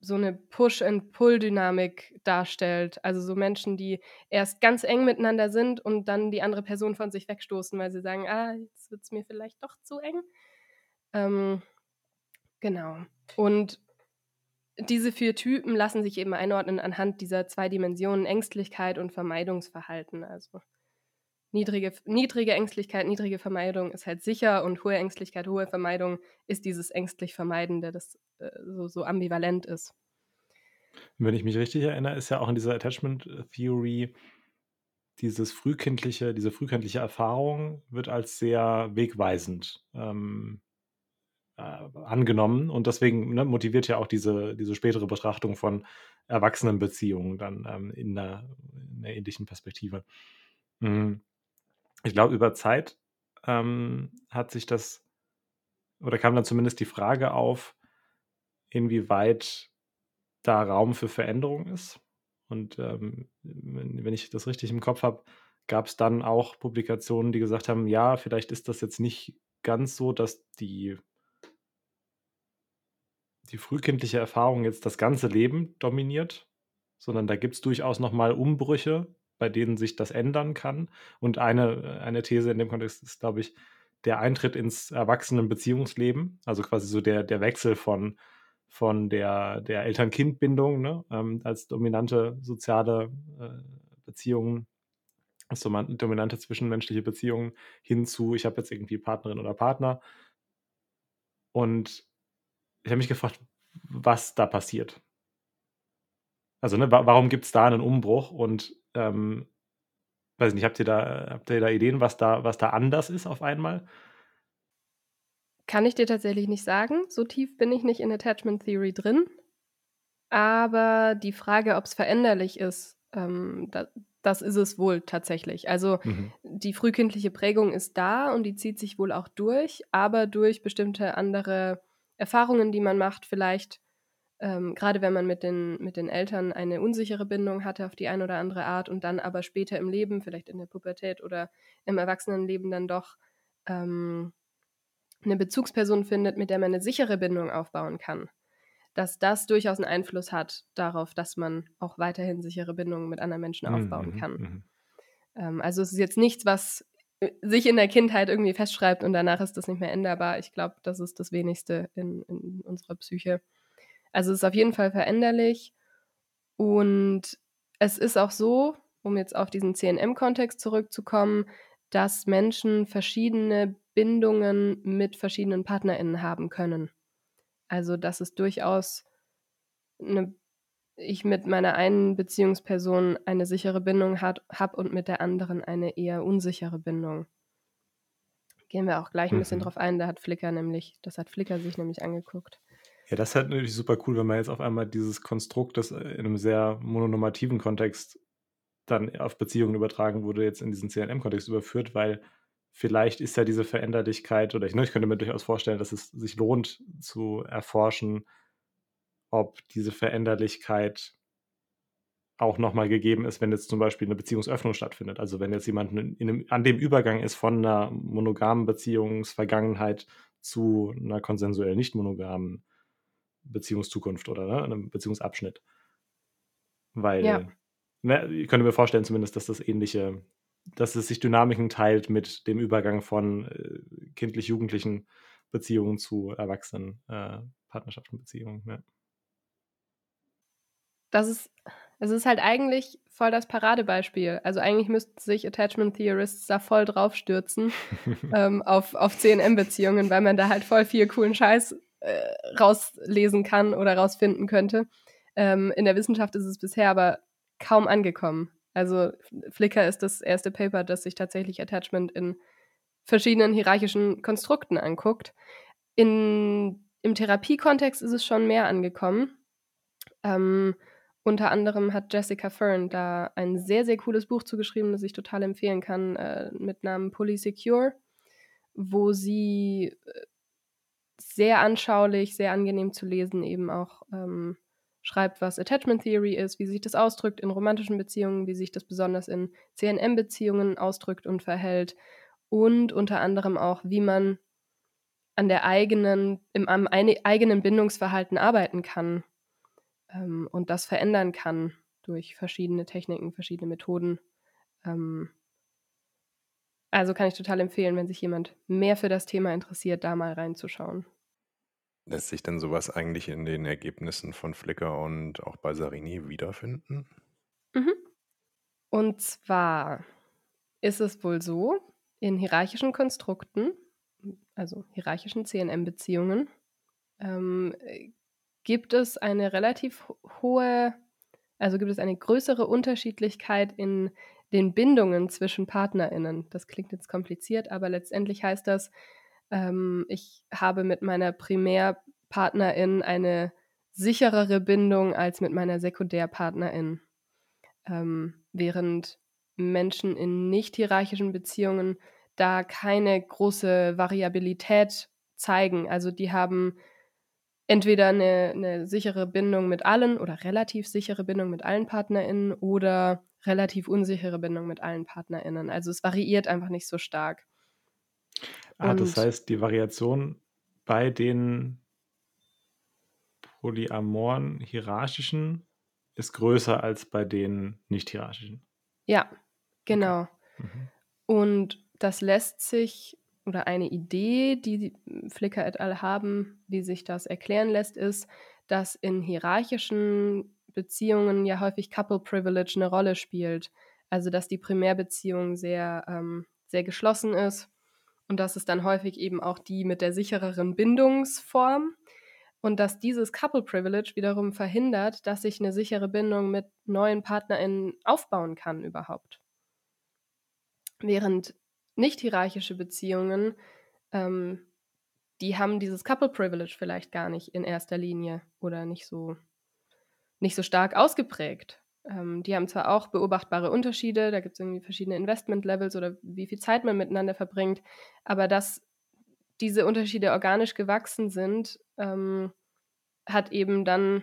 so eine Push-and-Pull-Dynamik darstellt. Also so Menschen, die erst ganz eng miteinander sind und dann die andere Person von sich wegstoßen, weil sie sagen, ah, jetzt wird es mir vielleicht doch zu eng. Ähm, genau. Und diese vier Typen lassen sich eben einordnen anhand dieser zwei Dimensionen Ängstlichkeit und Vermeidungsverhalten. Also niedrige, niedrige Ängstlichkeit, niedrige Vermeidung ist halt sicher und hohe Ängstlichkeit, hohe Vermeidung ist dieses ängstlich Vermeidende, das äh, so, so ambivalent ist. Wenn ich mich richtig erinnere, ist ja auch in dieser Attachment Theory dieses frühkindliche, diese frühkindliche Erfahrung wird als sehr wegweisend ähm, äh, angenommen und deswegen ne, motiviert ja auch diese, diese spätere Betrachtung von Erwachsenenbeziehungen dann ähm, in, einer, in, einer, ähnlichen Perspektive. Mhm ich glaube, über Zeit ähm, hat sich das, oder kam dann zumindest die Frage auf, inwieweit da Raum für Veränderung ist. Und ähm, wenn, ich das richtig im Kopf habe, gab es dann auch Publikationen, die gesagt haben, ja, vielleicht ist das jetzt nicht ganz so, dass die, die frühkindliche Erfahrung jetzt das ganze Leben dominiert, sondern da gibt es durchaus nochmal Umbrüche, bei denen sich das ändern kann. Und eine, eine These in dem Kontext ist, glaube ich, der Eintritt ins Erwachsenenbeziehungsleben, also quasi so der, der Wechsel von, von der, der Eltern-Kind-Bindung ne, ähm, als dominante soziale äh, Beziehungen, als dominante zwischenmenschliche Beziehungen hin zu, ich habe jetzt irgendwie Partnerin oder Partner. Und ich habe mich gefragt, was da passiert. Also, ne, wa warum gibt's da einen Umbruch und, ähm, weiß nicht, habt ihr da habt ihr da Ideen, was da was da anders ist auf einmal? Kann ich dir tatsächlich nicht sagen. So tief bin ich nicht in Attachment Theory drin. Aber die Frage, ob's veränderlich ist, ähm, da das ist es wohl tatsächlich. Also, Mhm. die frühkindliche Prägung ist da und die zieht sich wohl auch durch, aber durch bestimmte andere Erfahrungen, die man macht, vielleicht, ähm, grade wenn man mit den mit den Eltern eine unsichere Bindung hatte auf die eine oder andere Art und dann aber später im Leben, vielleicht in der Pubertät oder im Erwachsenenleben dann doch, ähm, 'ne Bezugsperson findet, mit der man 'ne sichere Bindung aufbauen kann, dass das durchaus 'n Einfluss hat darauf, dass man auch weiterhin sichere Bindungen mit anderen Menschen Mhm, aufbauen mhm, kann. mhm. Ähm, also, es ist jetzt nichts, was, äh, sich in der Kindheit irgendwie festschreibt und danach ist das nicht mehr änderbar. Ich glaube, das ist das Wenigste in in unserer Psyche. Also, es ist auf jeden Fall veränderlich und es ist auch so, um jetzt auf diesen CNM-Kontext zurückzukommen, dass Menschen verschiedene Bindungen mit verschiedenen PartnerInnen haben können. Also, dass es durchaus 'ne ich mit meiner einen Beziehungsperson eine sichere Bindung habe und mit der anderen eine eher unsichere Bindung. Gehen wir auch gleich 'n bisschen Mhm. drauf ein, da hat Flickr nämlich das hat Flickr sich nämlich angeguckt. Ja, das ist halt natürlich super cool, wenn man jetzt auf einmal dieses Konstrukt, das, äh, in 'nem sehr mononormativen Kontext dann auf Beziehungen übertragen wurde, jetzt in diesen CNM-Kontext überführt, weil vielleicht ist ja diese Veränderlichkeit oder ich ne, ich könnte mir durchaus vorstellen, dass es sich lohnt zu erforschen ob diese Veränderlichkeit auch noch mal gegeben ist, wenn jetzt zum Beispiel 'ne Beziehungsöffnung stattfindet. Also, wenn jetzt jemand in in 'nem an dem Übergang ist von 'ner monogamen Beziehungsvergangenheit zu 'ner konsensuell nicht monogamen Beziehungszukunft oder, ne, 'nem Beziehungsabschnitt. Weil, Ja. ne, ich könnte mir vorstellen zumindest, dass das ähnliche dass es sich Dynamiken teilt mit dem Übergang von, äh, kindlich-jugendlichen Beziehungen zu Erwachsenen, äh, Partnerschaften, Beziehungen, ja. Das ist es ist halt eigentlich voll das Paradebeispiel. Also, eigentlich müssten sich Attachment Theorists da voll drauf stürzen, [LAUGHS] ähm, auf auf CNM-Beziehungen, weil man da halt voll viel coolen Scheiß, äh, rauslesen kann oder rausfinden könnte. Ähm, in der Wissenschaft ist es bisher aber kaum angekommen. Also, Flickr ist das erste Paper, das sich tatsächlich Attachment in verschiedenen hierarchischen Konstrukten anguckt. In im Therapiekontext ist es schon mehr angekommen. Ähm, unter anderem hat Jessica Fern da ein sehr, sehr cooles Buch zu geschrieben, das ich total empfehlen kann, äh, mit Namen Polysecure, wo sie, äh, sehr anschaulich, sehr angenehm zu lesen eben auch, ähm, schreibt, was Attachment Theory ist, wie sich das ausdrückt in romantischen Beziehungen, wie sich das besonders in CNM-Beziehungen ausdrückt und verhält und unter anderem auch, wie man an der eigenen im am eigenen Bindungsverhalten arbeiten kann, ähm, und das verändern kann durch verschiedene Techniken, verschiedene Methoden. Ähm also, kann ich total empfehlen, wenn sich jemand mehr für das Thema interessiert, da mal reinzuschauen. Lässt sich denn so was eigentlich in den Ergebnissen von Flickr und auch bei Sarini wiederfinden? Mhm. Und zwar ist es wohl so, in hierarchischen Konstrukten, also hierarchischen CNM-Beziehungen, ähm, äh, gibt es eine relativ ho hohe also, gibt es eine größere Unterschiedlichkeit in den Bindungen zwischen PartnerInnen. Das klingt jetzt kompliziert, aber letztendlich heißt das, ähm, ich habe mit meiner Primärpartnerin eine sicherere Bindung als mit meiner Sekundärpartnerin. Ähm, während Menschen in nicht hierarchischen Beziehungen da keine große Variabilität zeigen. Also, die haben entweder 'ne 'ne sichere Bindung mit allen oder relativ sichere Bindung mit allen PartnerInnen oder relativ unsichere Bindung mit allen PartnerInnen. Also, es variiert einfach nicht so stark. Ah, das heißt, die Variation bei den polyamoren hierarchischen ist größer als bei den nicht hierarchischen? Ja, Okay. genau. Mhm. Und das lässt sich oder eine Idee, die Flickr et al. haben, wie sich das erklären lässt, ist, dass in hierarchischen Beziehungen ja häufig Couple Privilege 'ne Rolle spielt. Also, dass die Primärbeziehung sehr, ähm sehr geschlossen ist und dass es dann häufig eben auch die mit der sichereren Bindungsform und dass dieses Couple Privilege wiederum verhindert, dass ich eine sichere Bindung mit neuen PartnerInnen aufbauen kann überhaupt. Während nicht hierarchische Beziehungen, ähm, die haben dieses Couple Privilege vielleicht gar nicht in erster Linie oder nicht so, nicht so stark ausgeprägt. Ähm, die haben zwar auch beobachtbare Unterschiede, da gibt es irgendwie verschiedene Investment-Levels oder wie viel Zeit man miteinander verbringt, aber dass diese Unterschiede organisch gewachsen sind, ähm, hat eben dann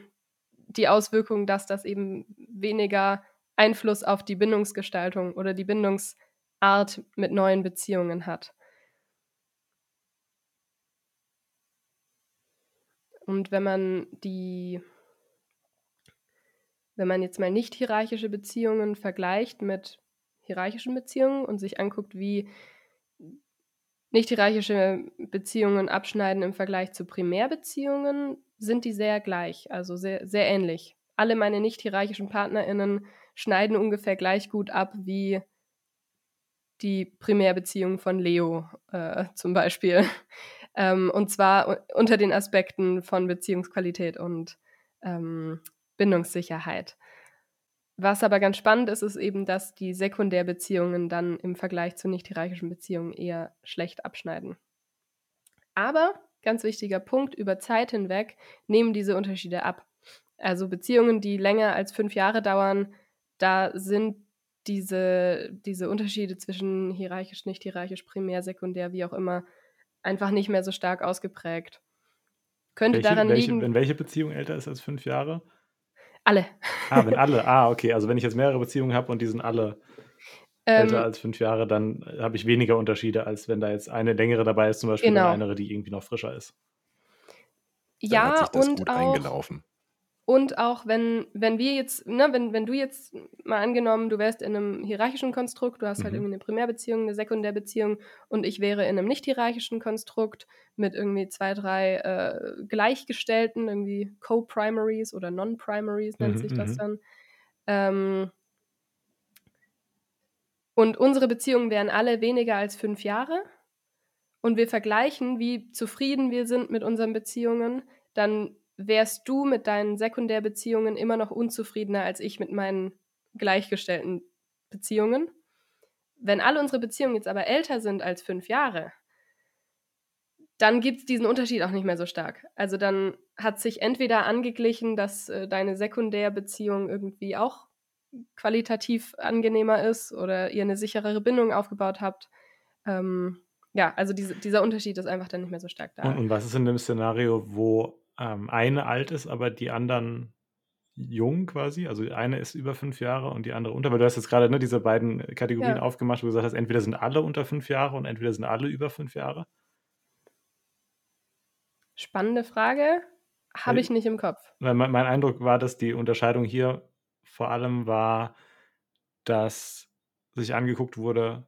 die Auswirkung, dass das eben weniger Einfluss auf die Bindungsgestaltung oder die Bindungsart mit neuen Beziehungen hat. Und wenn man die, wenn man jetzt mal nicht hierarchische Beziehungen vergleicht mit hierarchischen Beziehungen und sich anguckt, wie nicht hierarchische Beziehungen abschneiden im Vergleich zu Primärbeziehungen, sind die sehr gleich, also sehr, sehr ähnlich. Alle meine nicht hierarchischen PartnerInnen schneiden ungefähr gleich gut ab wie die Primärbeziehung von Leo äh, [LAUGHS] zum Beispiel. ähm, und zwar unter den Aspekten von Beziehungsqualität und ähm, Bindungssicherheit. Was aber ganz spannend ist, ist eben, dass die Sekundärbeziehungen dann im Vergleich zu nicht hierarchischen Beziehungen eher schlecht abschneiden. Aber, ganz wichtiger Punkt, über Zeit hinweg nehmen diese Unterschiede ab. Also Beziehungen, die länger als fünf Jahre dauern, da sind diese, diese Unterschiede zwischen hierarchisch, nicht hierarchisch, primär, sekundär, wie auch immer, einfach nicht mehr so stark ausgeprägt. Könnte welche, daran welche, liegen. Wenn welche Beziehung älter ist als fünf Jahre? Alle. Ah, wenn alle. Ah, okay. Also wenn ich jetzt mehrere Beziehungen habe und die sind alle ähm, älter als fünf Jahre, dann habe ich weniger Unterschiede, als wenn da jetzt eine längere dabei ist, zum Beispiel genau. eine, die irgendwie noch frischer ist. Dann ja, und auch, eingelaufen. Und auch wenn, wenn wir jetzt, ne, wenn, wenn du jetzt mal angenommen, du wärst in einem hierarchischen Konstrukt, du hast halt mhm. irgendwie eine Primärbeziehung, eine Sekundärbeziehung und ich wäre in einem nicht hierarchischen Konstrukt mit irgendwie zwei, drei äh, Gleichgestellten, irgendwie Co-Primaries oder Non-Primaries nennt mhm, sich das mhm. dann. Ähm, und unsere Beziehungen wären alle weniger als fünf Jahre und wir vergleichen, wie zufrieden wir sind mit unseren Beziehungen, dann wärst du mit deinen Sekundärbeziehungen immer noch unzufriedener als ich mit meinen gleichgestellten Beziehungen. Wenn alle unsere Beziehungen jetzt aber älter sind als fünf Jahre, dann gibt es diesen Unterschied auch nicht mehr so stark. Also dann hat sich entweder angeglichen, dass äh, deine Sekundärbeziehung irgendwie auch qualitativ angenehmer ist oder ihr eine sicherere Bindung aufgebaut habt. Ähm, ja, also diese, dieser Unterschied ist einfach dann nicht mehr so stark da. Und, und was ist in dem Szenario, wo ähm, eine alt ist, aber die anderen jung quasi. Also eine ist über fünf Jahre und die andere unter. Weil du hast jetzt gerade ne, diese beiden Kategorien ja. aufgemacht, wo du gesagt hast, entweder sind alle unter fünf Jahre und entweder sind alle über fünf Jahre. Spannende Frage. Habe ich nicht im Kopf. Mein, mein Eindruck war, dass die Unterscheidung hier vor allem war, dass sich angeguckt wurde,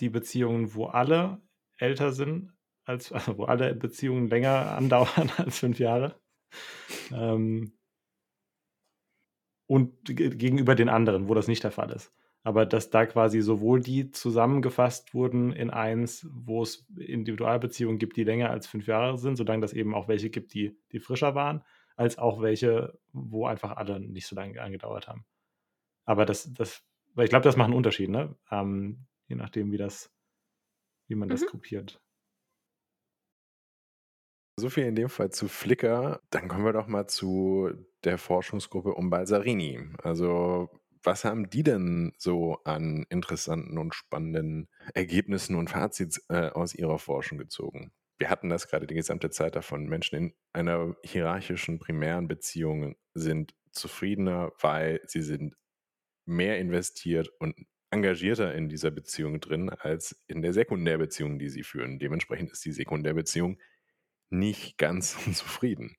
die Beziehungen, wo alle älter sind, als, also [LAUGHS] wo alle Beziehungen länger andauern [LAUGHS] als fünf Jahre. Ähm, und gegenüber den anderen, wo das nicht der Fall ist. Aber dass da quasi sowohl die zusammengefasst wurden in eins, wo es Individualbeziehungen gibt, die länger als fünf Jahre sind, solange das eben auch welche gibt, die, die frischer waren, als auch welche, wo einfach alle nicht so lange angedauert haben. Aber das, das, weil ich glaube, das macht einen Unterschied, ne? Ähm, je nachdem, wie das, wie man mhm. das gruppiert. So viel in dem Fall zu Flickr. Dann kommen wir doch mal zu der Forschungsgruppe um Balsarini. Also, was haben die denn so an interessanten und spannenden Ergebnissen und Fazits äh, aus ihrer Forschung gezogen? Wir hatten das gerade die gesamte Zeit davon. Menschen in einer hierarchischen primären Beziehung sind zufriedener, weil sie sind mehr investiert und engagierter in dieser Beziehung drin als in der Sekundärbeziehung, die sie führen. Dementsprechend ist die Sekundärbeziehung nicht ganz [LAUGHS] zufrieden.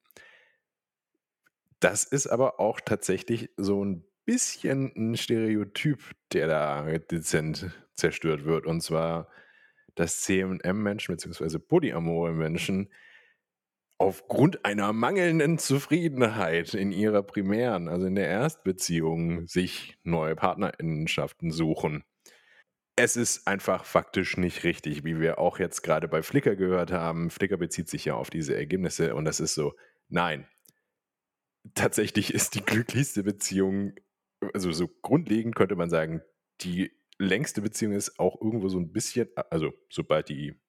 Das ist aber auch tatsächlich so ein bisschen ein Stereotyp, der da dezent zerstört wird. Und zwar, dass CM-Menschen bzw. polyamore Menschen aufgrund einer mangelnden Zufriedenheit in ihrer primären, also in der Erstbeziehung, sich neue Partnerinnenschaften suchen. Es ist einfach faktisch nicht richtig, wie wir auch jetzt gerade bei Flickr gehört haben. Flickr bezieht sich ja auf diese Ergebnisse und das ist so, nein, tatsächlich ist die glücklichste Beziehung, also so grundlegend könnte man sagen, die längste Beziehung ist auch irgendwo so ein bisschen, also sobald die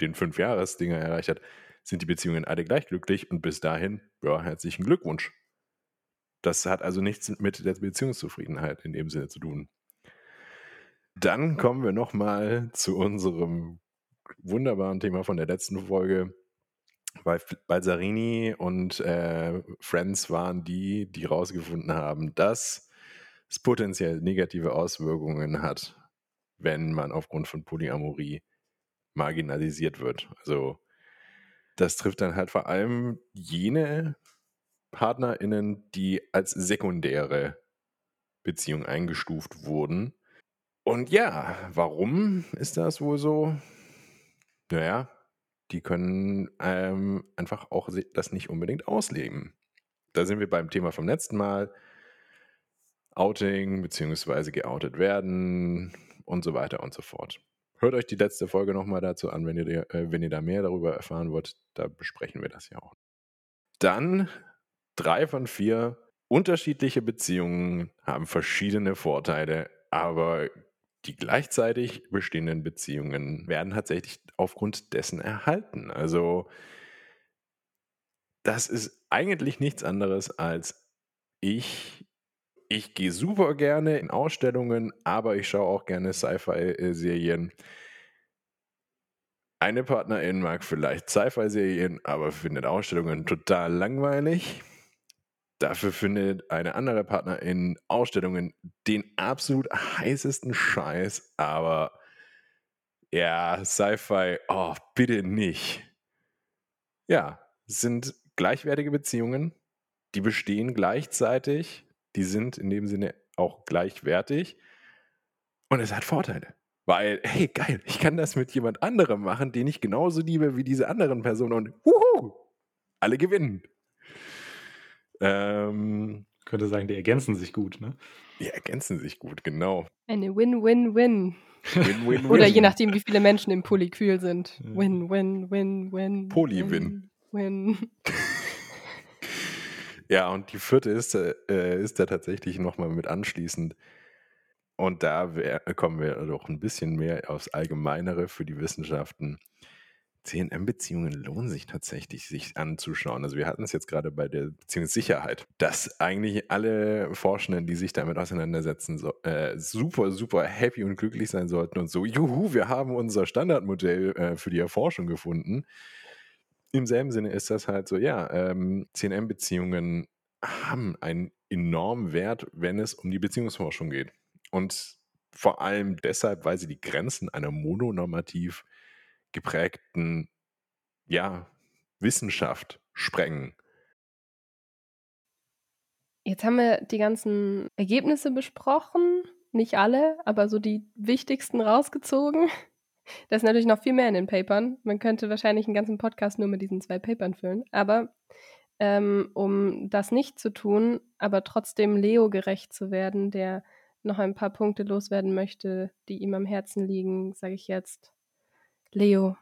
den Fünf-Jahres-Dinger erreicht hat, sind die Beziehungen alle gleich glücklich und bis dahin, ja, herzlichen Glückwunsch. Das hat also nichts mit der Beziehungszufriedenheit in dem Sinne zu tun. Dann kommen wir nochmal zu unserem wunderbaren Thema von der letzten Folge. Weil Balsarini und äh, Friends waren die, die herausgefunden haben, dass es potenziell negative Auswirkungen hat, wenn man aufgrund von Polyamorie marginalisiert wird. Also das trifft dann halt vor allem jene PartnerInnen, die als sekundäre Beziehung eingestuft wurden. Und ja, warum ist das wohl so? Naja, die können ähm, einfach auch das nicht unbedingt ausleben. Da sind wir beim Thema vom letzten Mal. Outing beziehungsweise geoutet werden und so weiter und so fort. Hört euch die letzte Folge nochmal dazu an, wenn ihr, äh, wenn ihr da mehr darüber erfahren wollt. Da besprechen wir das ja auch. Dann drei von vier unterschiedliche Beziehungen haben verschiedene Vorteile, aber die gleichzeitig bestehenden Beziehungen werden tatsächlich aufgrund dessen erhalten. Also das ist eigentlich nichts anderes als ich. Ich gehe super gerne in Ausstellungen, aber ich schaue auch gerne Sci-Fi-Serien. Eine Partnerin mag vielleicht Sci-Fi-Serien, aber findet Ausstellungen total langweilig. Dafür findet eine andere Partner in Ausstellungen den absolut heißesten Scheiß, aber ja, Sci-Fi, oh, bitte nicht. Ja, sind gleichwertige Beziehungen, die bestehen gleichzeitig, die sind in dem Sinne auch gleichwertig und es hat Vorteile. Weil, hey, geil, ich kann das mit jemand anderem machen, den ich genauso liebe wie diese anderen Personen und wuhu, alle gewinnen. Ähm, könnte sagen, die ergänzen sich gut, ne? Die ergänzen sich gut, genau. Eine Win-Win-Win. Win-Win-Win. Oder je nachdem, wie viele Menschen im Polykül sind. Win-Win-Win-Win. Poly-Win. Win. [LAUGHS] ja, und die vierte ist, äh, ist da tatsächlich nochmal mit anschließend. Und da wär, kommen wir doch ein bisschen mehr aufs Allgemeinere für die Wissenschaften. CNM-Beziehungen lohnen sich tatsächlich, sich anzuschauen. Also wir hatten es jetzt gerade bei der Beziehungssicherheit, dass eigentlich alle Forschenden, die sich damit auseinandersetzen, so, äh, super, super happy und glücklich sein sollten und so, juhu, wir haben unser Standardmodell äh, für die Erforschung gefunden. Im selben Sinne ist das halt so, ja, ähm, CNM-Beziehungen haben einen enormen Wert, wenn es um die Beziehungsforschung geht. Und vor allem deshalb, weil sie die Grenzen einer mononormativ geprägten ja, Wissenschaft sprengen. Jetzt haben wir die ganzen Ergebnisse besprochen. Nicht alle, aber so die wichtigsten rausgezogen. Da ist natürlich noch viel mehr in den Papern. Man könnte wahrscheinlich einen ganzen Podcast nur mit diesen zwei Papern füllen. Aber ähm, um das nicht zu tun, aber trotzdem Leo gerecht zu werden, der noch ein paar Punkte loswerden möchte, die ihm am Herzen liegen, sage ich jetzt, Leo,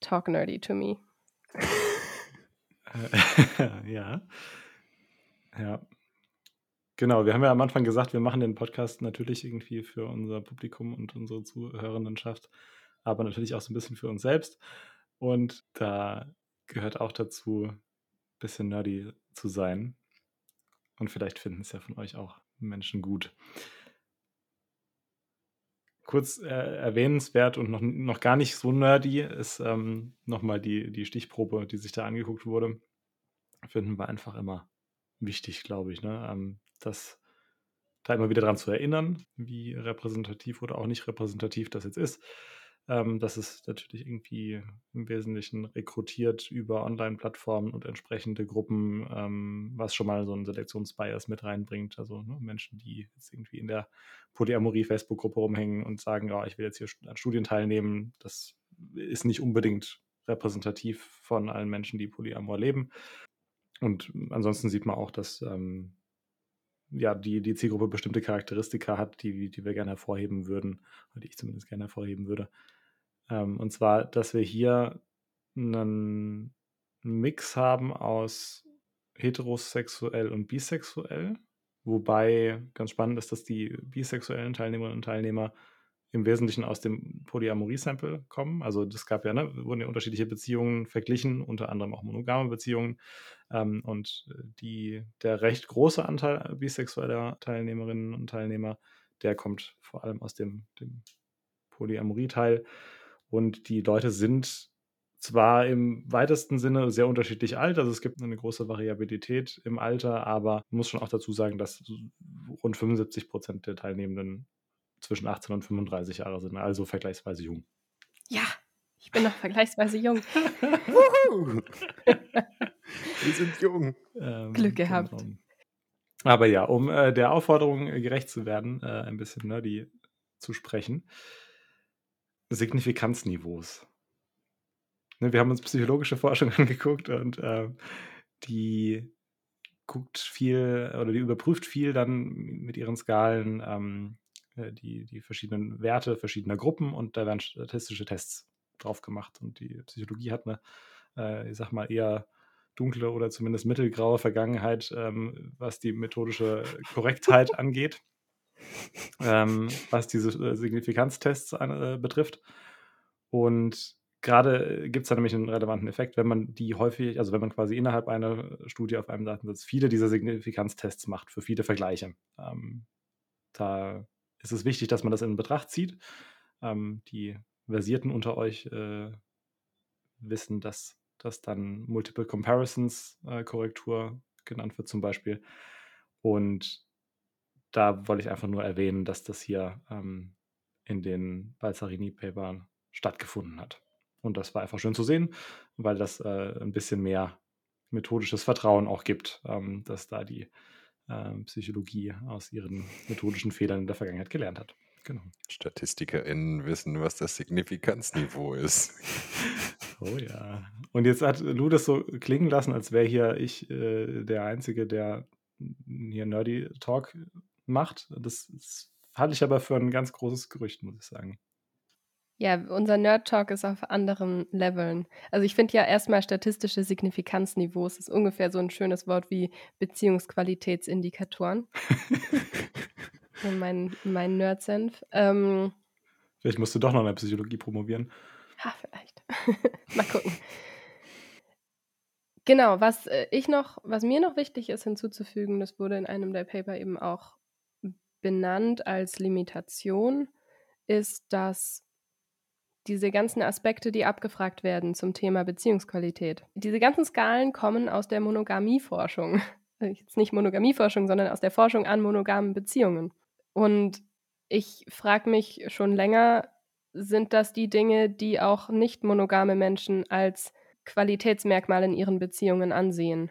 talk nerdy to me. [LAUGHS] ja. Ja. Genau, wir haben ja am Anfang gesagt, wir machen den Podcast natürlich irgendwie für unser Publikum und unsere Zuhörendenschaft, aber natürlich auch so ein bisschen für uns selbst. Und da gehört auch dazu, ein bisschen nerdy zu sein. Und vielleicht finden es ja von euch auch Menschen gut kurz äh, erwähnenswert und noch, noch gar nicht so nerdy ist ähm, nochmal die, die Stichprobe, die sich da angeguckt wurde. Finden wir einfach immer wichtig, glaube ich, ne? Ähm, das da immer wieder daran zu erinnern, wie repräsentativ oder auch nicht repräsentativ das jetzt ist. Ähm, das ist natürlich irgendwie im Wesentlichen rekrutiert über Online-Plattformen und entsprechende Gruppen, ähm, was schon mal so einen Selektionsbias mit reinbringt. Also ne, Menschen, die jetzt irgendwie in der Polyamorie-Facebook-Gruppe rumhängen und sagen, ja, ich will jetzt hier an Studien teilnehmen, das ist nicht unbedingt repräsentativ von allen Menschen, die Polyamor leben. Und ansonsten sieht man auch, dass ähm, ja, die, die Zielgruppe bestimmte Charakteristika hat, die, die wir gerne hervorheben würden, oder die ich zumindest gerne hervorheben würde. Ähm, und zwar, dass wir hier einen Mix haben aus heterosexuell und bisexuell. Wobei ganz spannend ist, dass die bisexuellen Teilnehmerinnen und Teilnehmer im Wesentlichen aus dem Polyamorie-Sample kommen. Also das gab ja, ne, wurden ja unterschiedliche Beziehungen verglichen, unter anderem auch monogame Beziehungen. Ähm, und die, der recht große Anteil bisexueller Teilnehmerinnen und Teilnehmer, der kommt vor allem aus dem, dem Polyamorie-Teil. Und die Leute sind zwar im weitesten Sinne sehr unterschiedlich alt, also es gibt eine große Variabilität im Alter, aber man muss schon auch dazu sagen, dass rund 75 Prozent der Teilnehmenden zwischen 18 und 35 Jahre sind, also vergleichsweise jung. Ja, ich bin noch vergleichsweise jung. [LAUGHS] [LAUGHS] Wir sind jung. Ähm, Glück gehabt. Genau. Aber ja, um äh, der Aufforderung gerecht zu werden, äh, ein bisschen nerdy zu sprechen. Signifikanzniveaus. Ne, wir haben uns psychologische Forschung [LAUGHS] angeguckt und äh, die guckt viel oder die überprüft viel dann mit ihren Skalen ähm, äh, die, die verschiedenen Werte verschiedener Gruppen und da werden statistische Tests drauf gemacht. Und die Psychologie hat eine, äh, ich sag mal, eher dunkle oder zumindest mittelgraue Vergangenheit, ähm, was die methodische Korrektheit [LAUGHS] angeht, ähm, was diese äh, Signifikanztests äh, betrifft. Und gerade gibt es da nämlich einen relevanten Effekt, wenn man die häufig, also wenn man quasi innerhalb einer Studie auf einem Datensatz viele dieser Signifikanztests macht für viele Vergleiche. Ähm, da ist es wichtig, dass man das in Betracht zieht. Ähm, die Versierten unter euch äh, wissen, dass das dann Multiple Comparisons äh, Korrektur genannt wird zum Beispiel. Und da wollte ich einfach nur erwähnen, dass das hier ähm, in den Balzarini-Papern stattgefunden hat. Und das war einfach schön zu sehen, weil das äh, ein bisschen mehr methodisches Vertrauen auch gibt, ähm, dass da die Psychologie aus ihren methodischen Fehlern in der Vergangenheit gelernt hat. Genau. StatistikerInnen wissen, was das Signifikanzniveau ist. [LAUGHS] Oh ja. Und jetzt hat Lou das so klingen lassen, als wäre hier ich äh, der Einzige, der hier Nerdy Talk macht. Das, das halte ich aber für ein ganz großes Gerücht, muss ich sagen. Ja, unser Nerd Talk ist auf anderen Leveln. Also ich finde ja erstmal statistische Signifikanzniveaus ist ungefähr so ein schönes Wort wie Beziehungsqualitätsindikatoren. [LAUGHS] mein mein Nerd-Senf. Ähm, vielleicht musst du doch noch in der Psychologie promovieren. Ha, vielleicht. [LAUGHS] Mal gucken. Genau, was äh, ich noch, was mir noch wichtig ist hinzuzufügen, das wurde in einem der Paper eben auch benannt als Limitation, ist, dass diese ganzen Aspekte, die abgefragt werden zum Thema Beziehungsqualität. Diese ganzen Skalen kommen aus der Monogamieforschung. [LAUGHS] Jetzt nicht Monogamieforschung, sondern aus der Forschung an monogamen Beziehungen. Und ich frage mich schon länger, sind das die Dinge, die auch nicht monogame Menschen als Qualitätsmerkmal in ihren Beziehungen ansehen?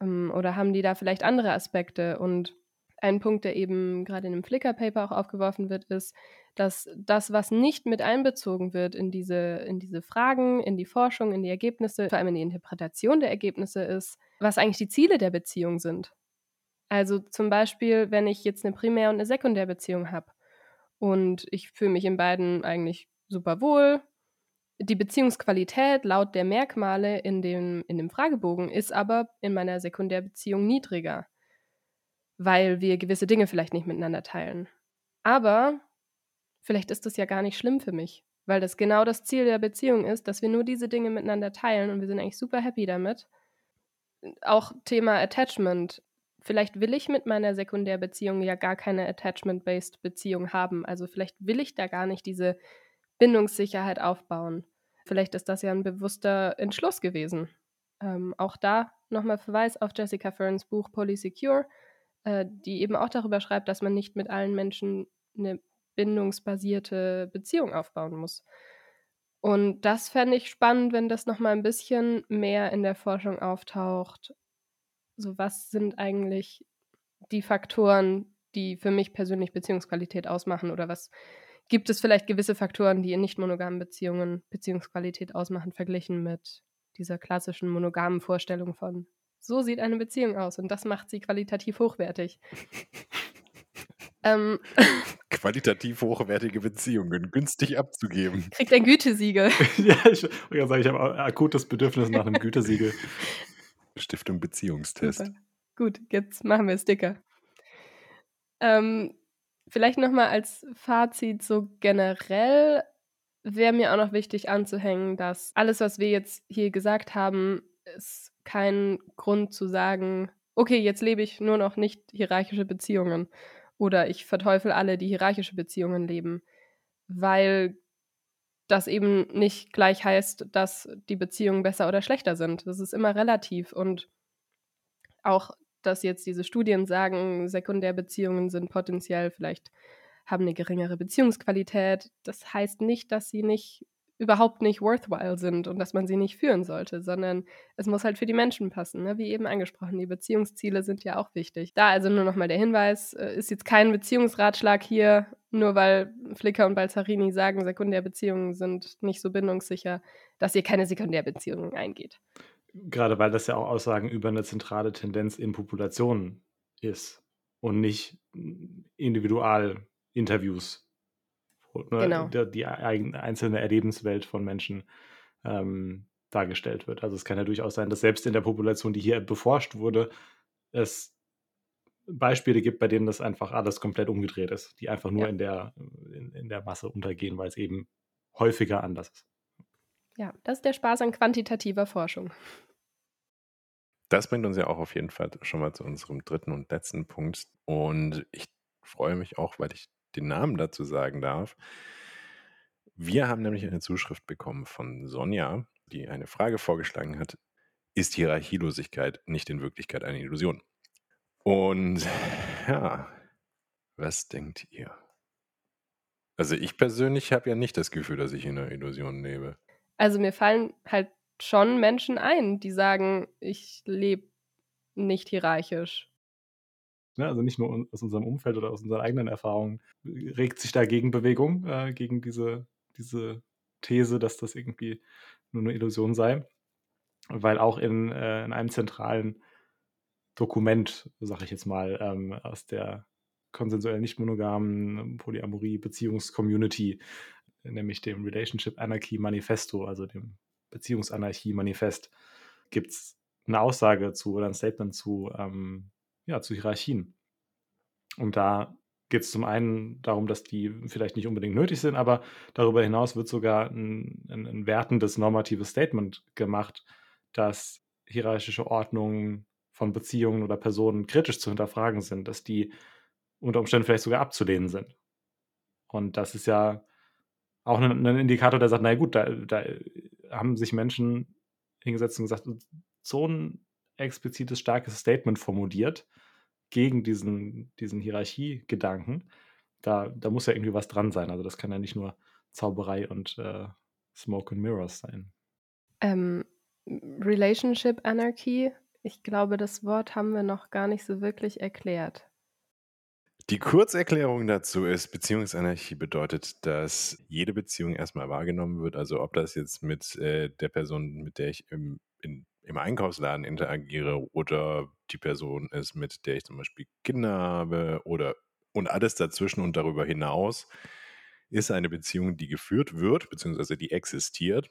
Ähm, oder haben die da vielleicht andere Aspekte? Und ein Punkt, der eben gerade in dem Flickr-Paper auch aufgeworfen wird, ist, dass das, was nicht mit einbezogen wird in diese, in diese Fragen, in die Forschung, in die Ergebnisse, vor allem in die Interpretation der Ergebnisse ist, was eigentlich die Ziele der Beziehung sind. Also zum Beispiel, wenn ich jetzt eine Primär- und eine Sekundärbeziehung habe und ich fühle mich in beiden eigentlich super wohl, die Beziehungsqualität laut der Merkmale in dem, in dem Fragebogen ist aber in meiner Sekundärbeziehung niedriger, weil wir gewisse Dinge vielleicht nicht miteinander teilen. Aber vielleicht ist das ja gar nicht schlimm für mich, weil das genau das Ziel der Beziehung ist, dass wir nur diese Dinge miteinander teilen und wir sind eigentlich super happy damit. Auch Thema Attachment. Vielleicht will ich mit meiner Sekundärbeziehung ja gar keine Attachment-based Beziehung haben. Also vielleicht will ich da gar nicht diese Bindungssicherheit aufbauen. Vielleicht ist das ja ein bewusster Entschluss gewesen. Ähm, auch da nochmal Verweis auf Jessica Ferns Buch Polysecure, äh, die eben auch darüber schreibt, dass man nicht mit allen Menschen eine bindungsbasierte Beziehung aufbauen muss. Und das fände ich spannend, wenn das nochmal ein bisschen mehr in der Forschung auftaucht. So, was sind eigentlich die Faktoren, die für mich persönlich Beziehungsqualität ausmachen? Oder was gibt es vielleicht gewisse Faktoren, die in nicht monogamen Beziehungen Beziehungsqualität ausmachen, verglichen mit dieser klassischen monogamen Vorstellung von So sieht eine Beziehung aus und das macht sie qualitativ hochwertig. [LAUGHS] ähm, [LAUGHS] Qualitativ hochwertige Beziehungen günstig abzugeben. Kriegt ein Gütesiegel. [LAUGHS] ja, ich wollte sagen, ich habe ein akutes Bedürfnis nach einem Gütesiegel. Stiftung Beziehungstest. Super. Gut, jetzt machen wir Sticker. Ähm, vielleicht nochmal als Fazit so generell wäre mir auch noch wichtig anzuhängen, dass alles, was wir jetzt hier gesagt haben, ist kein Grund zu sagen, okay, jetzt lebe ich nur noch nicht hierarchische Beziehungen oder ich verteufel alle, die hierarchische Beziehungen leben, weil das eben nicht gleich heißt, dass die Beziehungen besser oder schlechter sind. Das ist immer relativ und auch, dass jetzt diese Studien sagen, Sekundärbeziehungen sind potenziell vielleicht haben eine geringere Beziehungsqualität. Das heißt nicht, dass sie nicht überhaupt nicht worthwhile sind und dass man sie nicht führen sollte, sondern es muss halt für die Menschen passen. Ne? Wie eben angesprochen, die Beziehungsziele sind ja auch wichtig. Da also nur nochmal der Hinweis, äh, ist jetzt kein Beziehungsratschlag hier, nur weil Flicker und Balzarini sagen, Sekundärbeziehungen sind nicht so bindungssicher, dass ihr keine Sekundärbeziehungen eingeht. Gerade weil das ja auch Aussagen über eine zentrale Tendenz in Populationen ist und nicht Individualinterviews ne, Genau. die, die einzelne Erlebenswelt von Menschen ähm, dargestellt wird. Also es kann ja durchaus sein, dass selbst in der Population, die hier beforscht wurde, es Beispiele gibt, bei denen das einfach alles komplett umgedreht ist, die einfach nur Ja. in, der, in, in der Masse untergehen, weil es eben häufiger anders ist. Ja, das ist der Spaß an quantitativer Forschung. Das bringt uns ja auch auf jeden Fall schon mal zu unserem dritten und letzten Punkt. Und ich freue mich auch, weil ich den Namen dazu sagen darf. Wir haben nämlich eine Zuschrift bekommen von Sonja, die eine Frage vorgeschlagen hat. Ist Hierarchielosigkeit nicht in Wirklichkeit eine Illusion? Und ja, was denkt ihr? Also ich persönlich habe ja nicht das Gefühl, dass ich in einer Illusion lebe. Also mir fallen halt schon Menschen ein, die sagen, ich lebe nicht hierarchisch. Ne? Also nicht nur aus unserem Umfeld oder aus unseren eigenen Erfahrungen regt sich da Gegenbewegung äh, gegen diese, diese These, dass das irgendwie nur eine Illusion sei. Weil auch in, äh, in einem zentralen Dokument, sage ich jetzt mal, ähm, aus der konsensuell nicht monogamen Polyamorie-Beziehungscommunity, nämlich dem Relationship Anarchy Manifesto, also dem Beziehungsanarchie-Manifest, gibt es eine Aussage zu oder ein Statement zu, ähm, ja, zu Hierarchien. Und da geht es zum einen darum, dass die vielleicht nicht unbedingt nötig sind, aber darüber hinaus wird sogar ein, ein, wertendes normatives Statement gemacht, dass hierarchische Ordnungen von Beziehungen oder Personen kritisch zu hinterfragen sind, dass die unter Umständen vielleicht sogar abzulehnen sind. Und das ist ja auch ein, ein Indikator, der sagt, na gut, da, da haben sich Menschen hingesetzt und gesagt, so ein explizites, starkes Statement formuliert gegen diesen, diesen Hierarchiegedanken. Da, da muss ja irgendwie was dran sein. Also das kann ja nicht nur Zauberei und äh, Smoke and Mirrors sein. Ähm, Relationship Anarchy, ich glaube, das Wort haben wir noch gar nicht so wirklich erklärt. Die Kurzerklärung dazu ist, Beziehungsanarchie bedeutet, dass jede Beziehung erstmal wahrgenommen wird. Also ob das jetzt mit äh, der Person, mit der ich im, in, im Einkaufsladen interagiere oder die Person ist, mit der ich zum Beispiel Kinder habe oder und alles dazwischen und darüber hinaus, ist eine Beziehung, die geführt wird, beziehungsweise die existiert.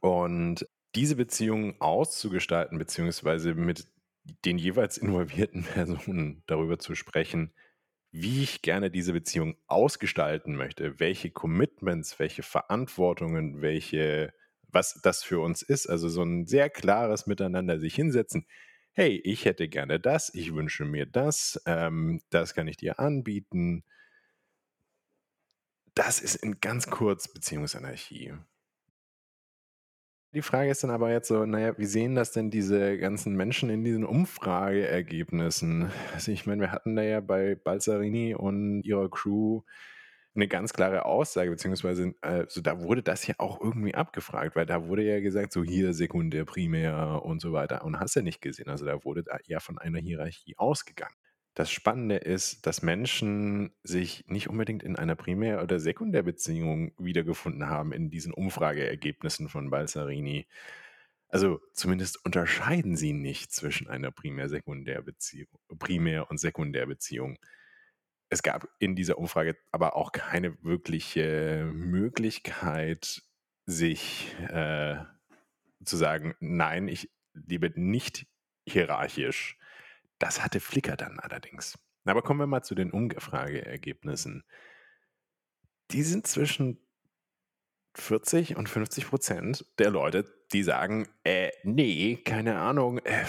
Und diese Beziehung auszugestalten, beziehungsweise mit den jeweils involvierten [LAUGHS] Personen darüber zu sprechen, wie ich gerne diese Beziehung ausgestalten möchte, welche Commitments, welche Verantwortungen, welche, was das für uns ist. Also so ein sehr klares Miteinander sich hinsetzen. Hey, ich hätte gerne das, ich wünsche mir das, ähm, das kann ich dir anbieten. Das ist in ganz kurz Beziehungsanarchie. Die Frage ist dann aber jetzt so, naja, wie sehen das denn diese ganzen Menschen in diesen Umfrageergebnissen? Also ich meine, wir hatten da ja bei Balzarini und ihrer Crew eine ganz klare Aussage, beziehungsweise äh, da wurde das ja auch irgendwie abgefragt, weil da wurde ja gesagt, so hier sekundär, primär und so weiter. Und hast ja nicht gesehen. Also da wurde ja von einer Hierarchie ausgegangen. Das Spannende ist, dass Menschen sich nicht unbedingt in einer Primär- oder Sekundärbeziehung wiedergefunden haben in diesen Umfrageergebnissen von Balzarini. Also zumindest unterscheiden sie nicht zwischen einer Primär-Sekundärbeziehung, Primär- und Sekundärbeziehung. Es gab in dieser Umfrage aber auch keine wirkliche Möglichkeit, sich äh, zu sagen, nein, ich lebe nicht hierarchisch. Das hatte Flickr dann allerdings. Aber kommen wir mal zu den Umfrageergebnissen. Die sind zwischen 40 und 50 Prozent der Leute, die sagen, äh, nee, keine Ahnung, äh,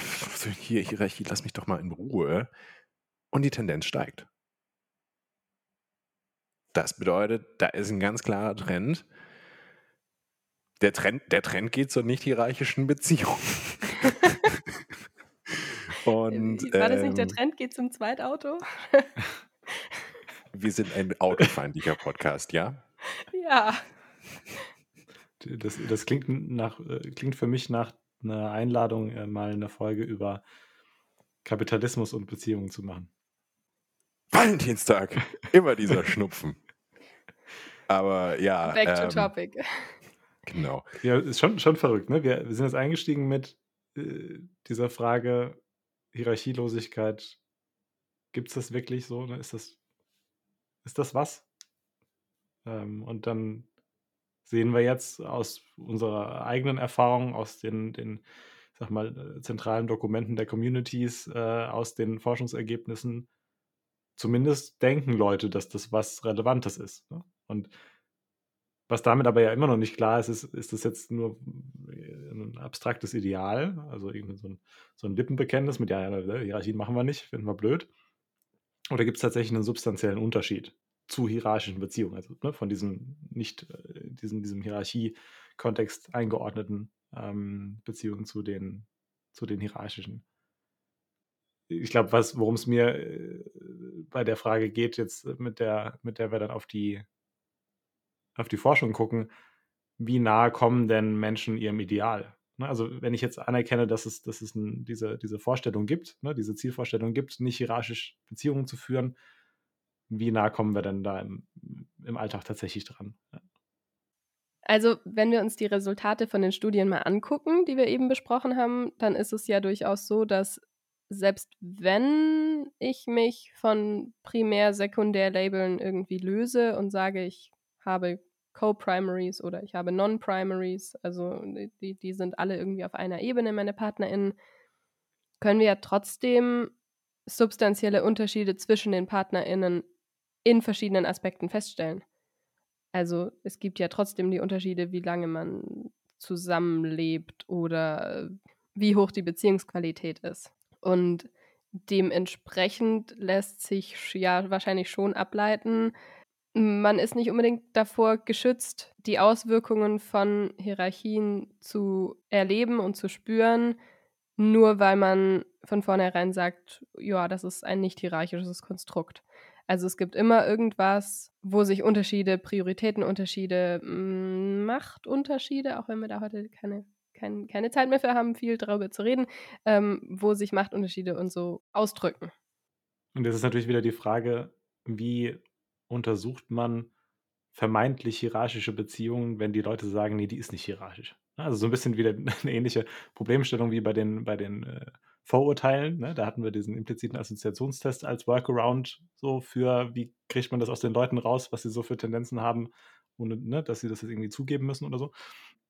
hier, Hierarchie, lass mich doch mal in Ruhe. Und die Tendenz steigt. Das bedeutet, da ist ein ganz klarer Trend. Der Trend, der Trend geht zur nicht hierarchischen Beziehung. [LAUGHS] Und, War das nicht der ähm, Trend geht zum Zweitauto? wir sind ein autofeindlicher Podcast, ja? Ja. Das, das klingt, nach, klingt für mich nach einer Einladung, äh, mal eine Folge über Kapitalismus und Beziehungen zu machen. Valentinstag, immer dieser [LAUGHS] Schnupfen. Aber ja. Back to ähm, topic. Genau. Ja, ist schon, schon verrückt, ne? Wir, wir sind jetzt eingestiegen mit äh, dieser Frage Hierarchielosigkeit. Gibt es das wirklich so? Ne? Ist, das, ist das was? Ähm, und dann sehen wir jetzt aus unserer eigenen Erfahrung, aus den, den sag mal, zentralen Dokumenten der Communities, äh, aus den Forschungsergebnissen, zumindest denken Leute, dass das was Relevantes ist. Ne? Und was damit aber ja immer noch nicht klar ist, ist, ist das jetzt nur äh, ein abstraktes Ideal, also irgendwie so ein, so ein Lippenbekenntnis mit, ja, ja, Hierarchien machen wir nicht, finden wir blöd. Oder gibt es tatsächlich einen substanziellen Unterschied? zu hierarchischen Beziehungen, also ne, von diesem nicht, äh, diesem, diesem Hierarchie-Kontext eingeordneten ähm, Beziehungen zu den, zu den hierarchischen. Ich glaube, worum es mir äh, bei der Frage geht, jetzt mit der, mit der wir dann auf die, auf die Forschung gucken, wie nahe kommen denn Menschen ihrem Ideal? Ne, also wenn ich jetzt anerkenne, dass es, dass es diese, diese Vorstellung gibt, ne, diese Zielvorstellung gibt, nicht hierarchisch Beziehungen zu führen, wie nah kommen wir denn da im, im Alltag tatsächlich dran? Also, wenn wir uns die Resultate von den Studien mal angucken, die wir eben besprochen haben, dann ist es ja durchaus so, dass selbst wenn ich mich von Primär-Sekundär-Labeln irgendwie löse und sage, ich habe Co-Primaries oder ich habe Non-Primaries, also die, die sind alle irgendwie auf einer Ebene, meine PartnerInnen, können wir ja trotzdem substanzielle Unterschiede zwischen den PartnerInnen in verschiedenen Aspekten feststellen. Also es gibt ja trotzdem die Unterschiede, wie lange man zusammenlebt oder wie hoch die Beziehungsqualität ist. Und dementsprechend lässt sich ja wahrscheinlich schon ableiten, man ist nicht unbedingt davor geschützt, die Auswirkungen von Hierarchien zu erleben und zu spüren, nur weil man von vornherein sagt, ja, das ist ein nicht hierarchisches Konstrukt. Also es gibt immer irgendwas, wo sich Unterschiede, Prioritätenunterschiede, mm, Machtunterschiede, auch wenn wir da heute keine, kein, keine Zeit mehr für haben, viel darüber zu reden, ähm, wo sich Machtunterschiede und so ausdrücken. Und das ist natürlich wieder die Frage, wie untersucht man vermeintlich hierarchische Beziehungen, wenn die Leute sagen, nee, die ist nicht hierarchisch. Also so ein bisschen wieder [LAUGHS] eine ähnliche Problemstellung wie bei den, bei den äh, Vorurteilen. Ne? Da hatten wir diesen impliziten Assoziationstest als Workaround so für, wie kriegt man das aus den Leuten raus, was sie so für Tendenzen haben, ohne ne, dass sie das jetzt irgendwie zugeben müssen oder so.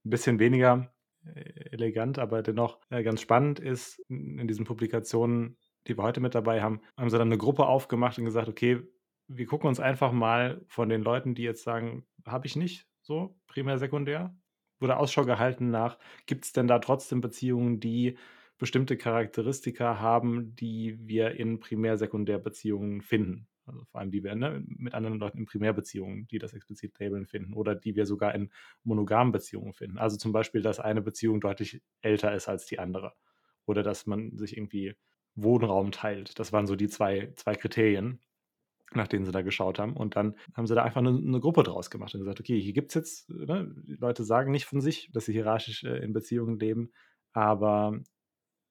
Ein bisschen weniger äh, elegant, aber dennoch äh, ganz spannend ist in diesen Publikationen, die wir heute mit dabei haben, haben sie dann eine Gruppe aufgemacht und gesagt, okay, wir gucken uns einfach mal von den Leuten, die jetzt sagen, habe ich nicht, so primär, sekundär, wurde Ausschau gehalten nach, gibt es denn da trotzdem Beziehungen, die bestimmte Charakteristika haben, die wir in Primär-Sekundärbeziehungen finden. Also vor allem die wir ne, mit anderen Leuten in Primärbeziehungen, die das explizit labeln, finden oder die wir sogar in monogamen Beziehungen finden. Also zum Beispiel, dass eine Beziehung deutlich älter ist als die andere oder dass man sich irgendwie Wohnraum teilt. Das waren so die zwei, zwei Kriterien, nach denen sie da geschaut haben. Und dann haben sie da einfach eine, eine Gruppe draus gemacht und gesagt, okay, hier gibt es jetzt, ne, Leute sagen nicht von sich, dass sie hierarchisch äh, in Beziehungen leben, aber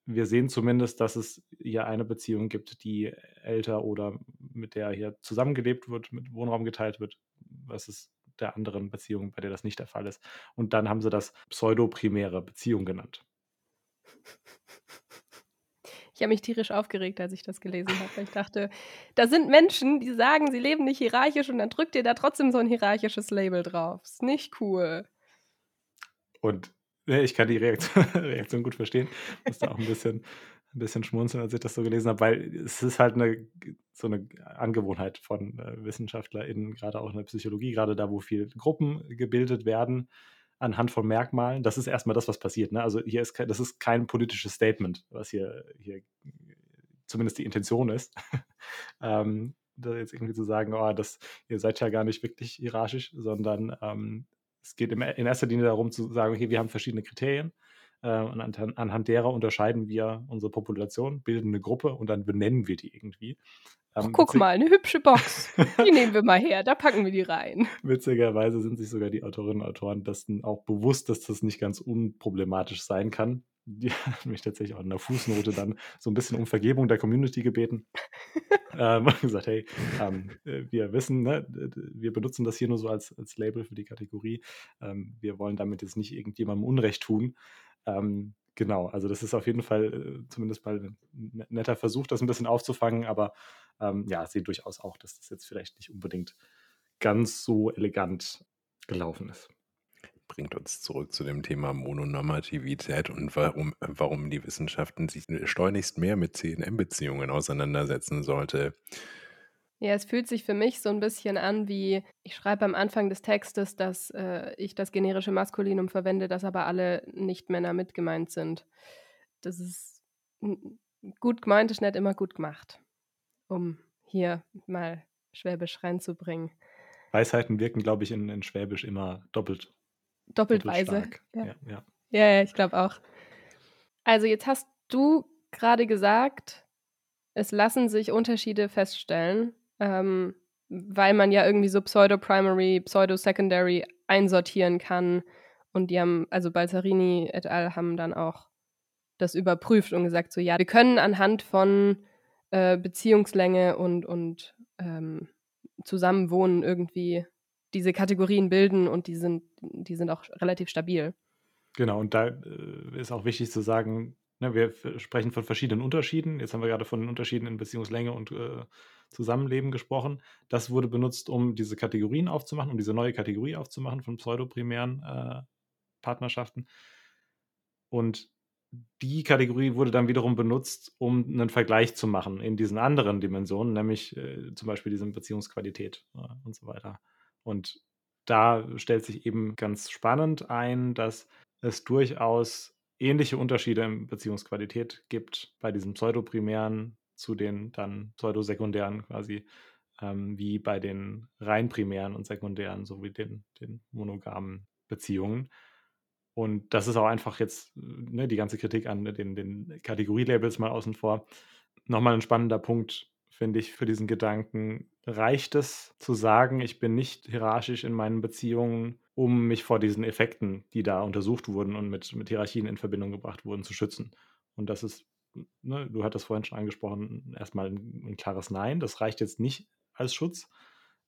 wir sehen zumindest, dass es hier eine Beziehung gibt, die älter oder mit der hier zusammengelebt wird, mit Wohnraum geteilt wird, was ist der anderen Beziehung, bei der das nicht der Fall ist. Und dann haben sie das pseudoprimäre Beziehung genannt. [LAUGHS] Ich habe mich tierisch aufgeregt, als ich das gelesen habe, weil ich dachte, da sind Menschen, die sagen, sie leben nicht hierarchisch und dann drückt ihr da trotzdem so ein hierarchisches Label drauf. Ist nicht cool. Und ne, ich kann die Reaktion, [LAUGHS] Reaktion gut verstehen. Muss da auch ein bisschen, ein bisschen schmunzeln, als ich das so gelesen habe, weil es ist halt eine, so eine Angewohnheit von äh, WissenschaftlerInnen, gerade auch in der Psychologie, gerade da, wo viele Gruppen gebildet werden, anhand von Merkmalen. Das ist erstmal das, was passiert. Ne? Also hier ist das ist kein politisches Statement, was hier, hier zumindest die Intention ist. [LAUGHS] ähm, da jetzt irgendwie zu sagen, oh, das, ihr seid ja gar nicht wirklich hierarchisch, sondern ähm, es geht in erster Linie darum zu sagen, okay, wir haben verschiedene Kriterien und anhand, derer unterscheiden wir unsere Population, bilden eine Gruppe und dann benennen wir die irgendwie. Ähm, guck mal, eine hübsche Box. [LAUGHS] Die nehmen wir mal her, da packen wir die rein. Witzigerweise sind sich sogar die Autorinnen und Autoren dessen auch bewusst, dass das nicht ganz unproblematisch sein kann. Die [LAUGHS] haben mich tatsächlich auch in der Fußnote dann so ein bisschen um Vergebung der Community gebeten. [LAUGHS] ähm, und gesagt, hey, ähm, äh, wir wissen, ne, wir benutzen das hier nur so als, als Label für die Kategorie. Ähm, wir wollen damit jetzt nicht irgendjemandem Unrecht tun. Ähm, Genau, also das ist auf jeden Fall äh, zumindest mal ein ne-, netter Versuch, das ein bisschen aufzufangen, aber ähm, ja, sehe durchaus auch, dass das jetzt vielleicht nicht unbedingt ganz so elegant gelaufen ist. Bringt uns zurück zu dem Thema Mononormativität und warum, warum die Wissenschaften sich schleunigst mehr mit CNM-Beziehungen auseinandersetzen sollte. Ja, es fühlt sich für mich so ein bisschen an wie, ich schreibe am Anfang des Textes, dass äh, ich das generische Maskulinum verwende, dass aber alle Nicht-Männer mit gemeint sind. Das ist gut gemeint, ist nicht immer gut gemacht, um hier mal Schwäbisch reinzubringen. Weisheiten wirken, glaube ich, in, in Schwäbisch immer doppelt. Doppelt, weise. Ja. Ja, ja. ja, ja, ich glaube auch. Also jetzt hast du gerade gesagt, es lassen sich Unterschiede feststellen ähm, weil man ja irgendwie so Pseudo-Primary, Pseudo-Secondary einsortieren kann. Und die haben, also Balzarini et al. haben dann auch das überprüft und gesagt, so ja, wir können anhand von äh, Beziehungslänge und, und ähm, Zusammenwohnen irgendwie diese Kategorien bilden und die sind, die sind auch relativ stabil. Genau, und da äh, ist auch wichtig zu sagen, ne, wir sprechen von verschiedenen Unterschieden. Jetzt haben wir gerade von den Unterschieden in Beziehungslänge und äh, Zusammenleben gesprochen. Das wurde benutzt, um diese Kategorien aufzumachen, um diese neue Kategorie aufzumachen von pseudoprimären äh, Partnerschaften. Und die Kategorie wurde dann wiederum benutzt, um einen Vergleich zu machen in diesen anderen Dimensionen, nämlich äh, zum Beispiel diese Beziehungsqualität äh, und so weiter. Und da stellt sich eben ganz spannend ein, dass es durchaus ähnliche Unterschiede in Beziehungsqualität gibt bei diesen pseudoprimären zu den dann pseudosekundären quasi, ähm, wie bei den rein primären und sekundären sowie den, den monogamen Beziehungen. Und das ist auch einfach jetzt ne, die ganze Kritik an den, den Kategorielabels mal außen vor. Nochmal ein spannender Punkt, finde ich, für diesen Gedanken. Reicht es zu sagen, ich bin nicht hierarchisch in meinen Beziehungen, um mich vor diesen Effekten, die da untersucht wurden und mit, mit Hierarchien in Verbindung gebracht wurden, zu schützen? Und das ist ne, du hattest vorhin schon angesprochen, erstmal ein, ein, klares Nein. Das reicht jetzt nicht als Schutz,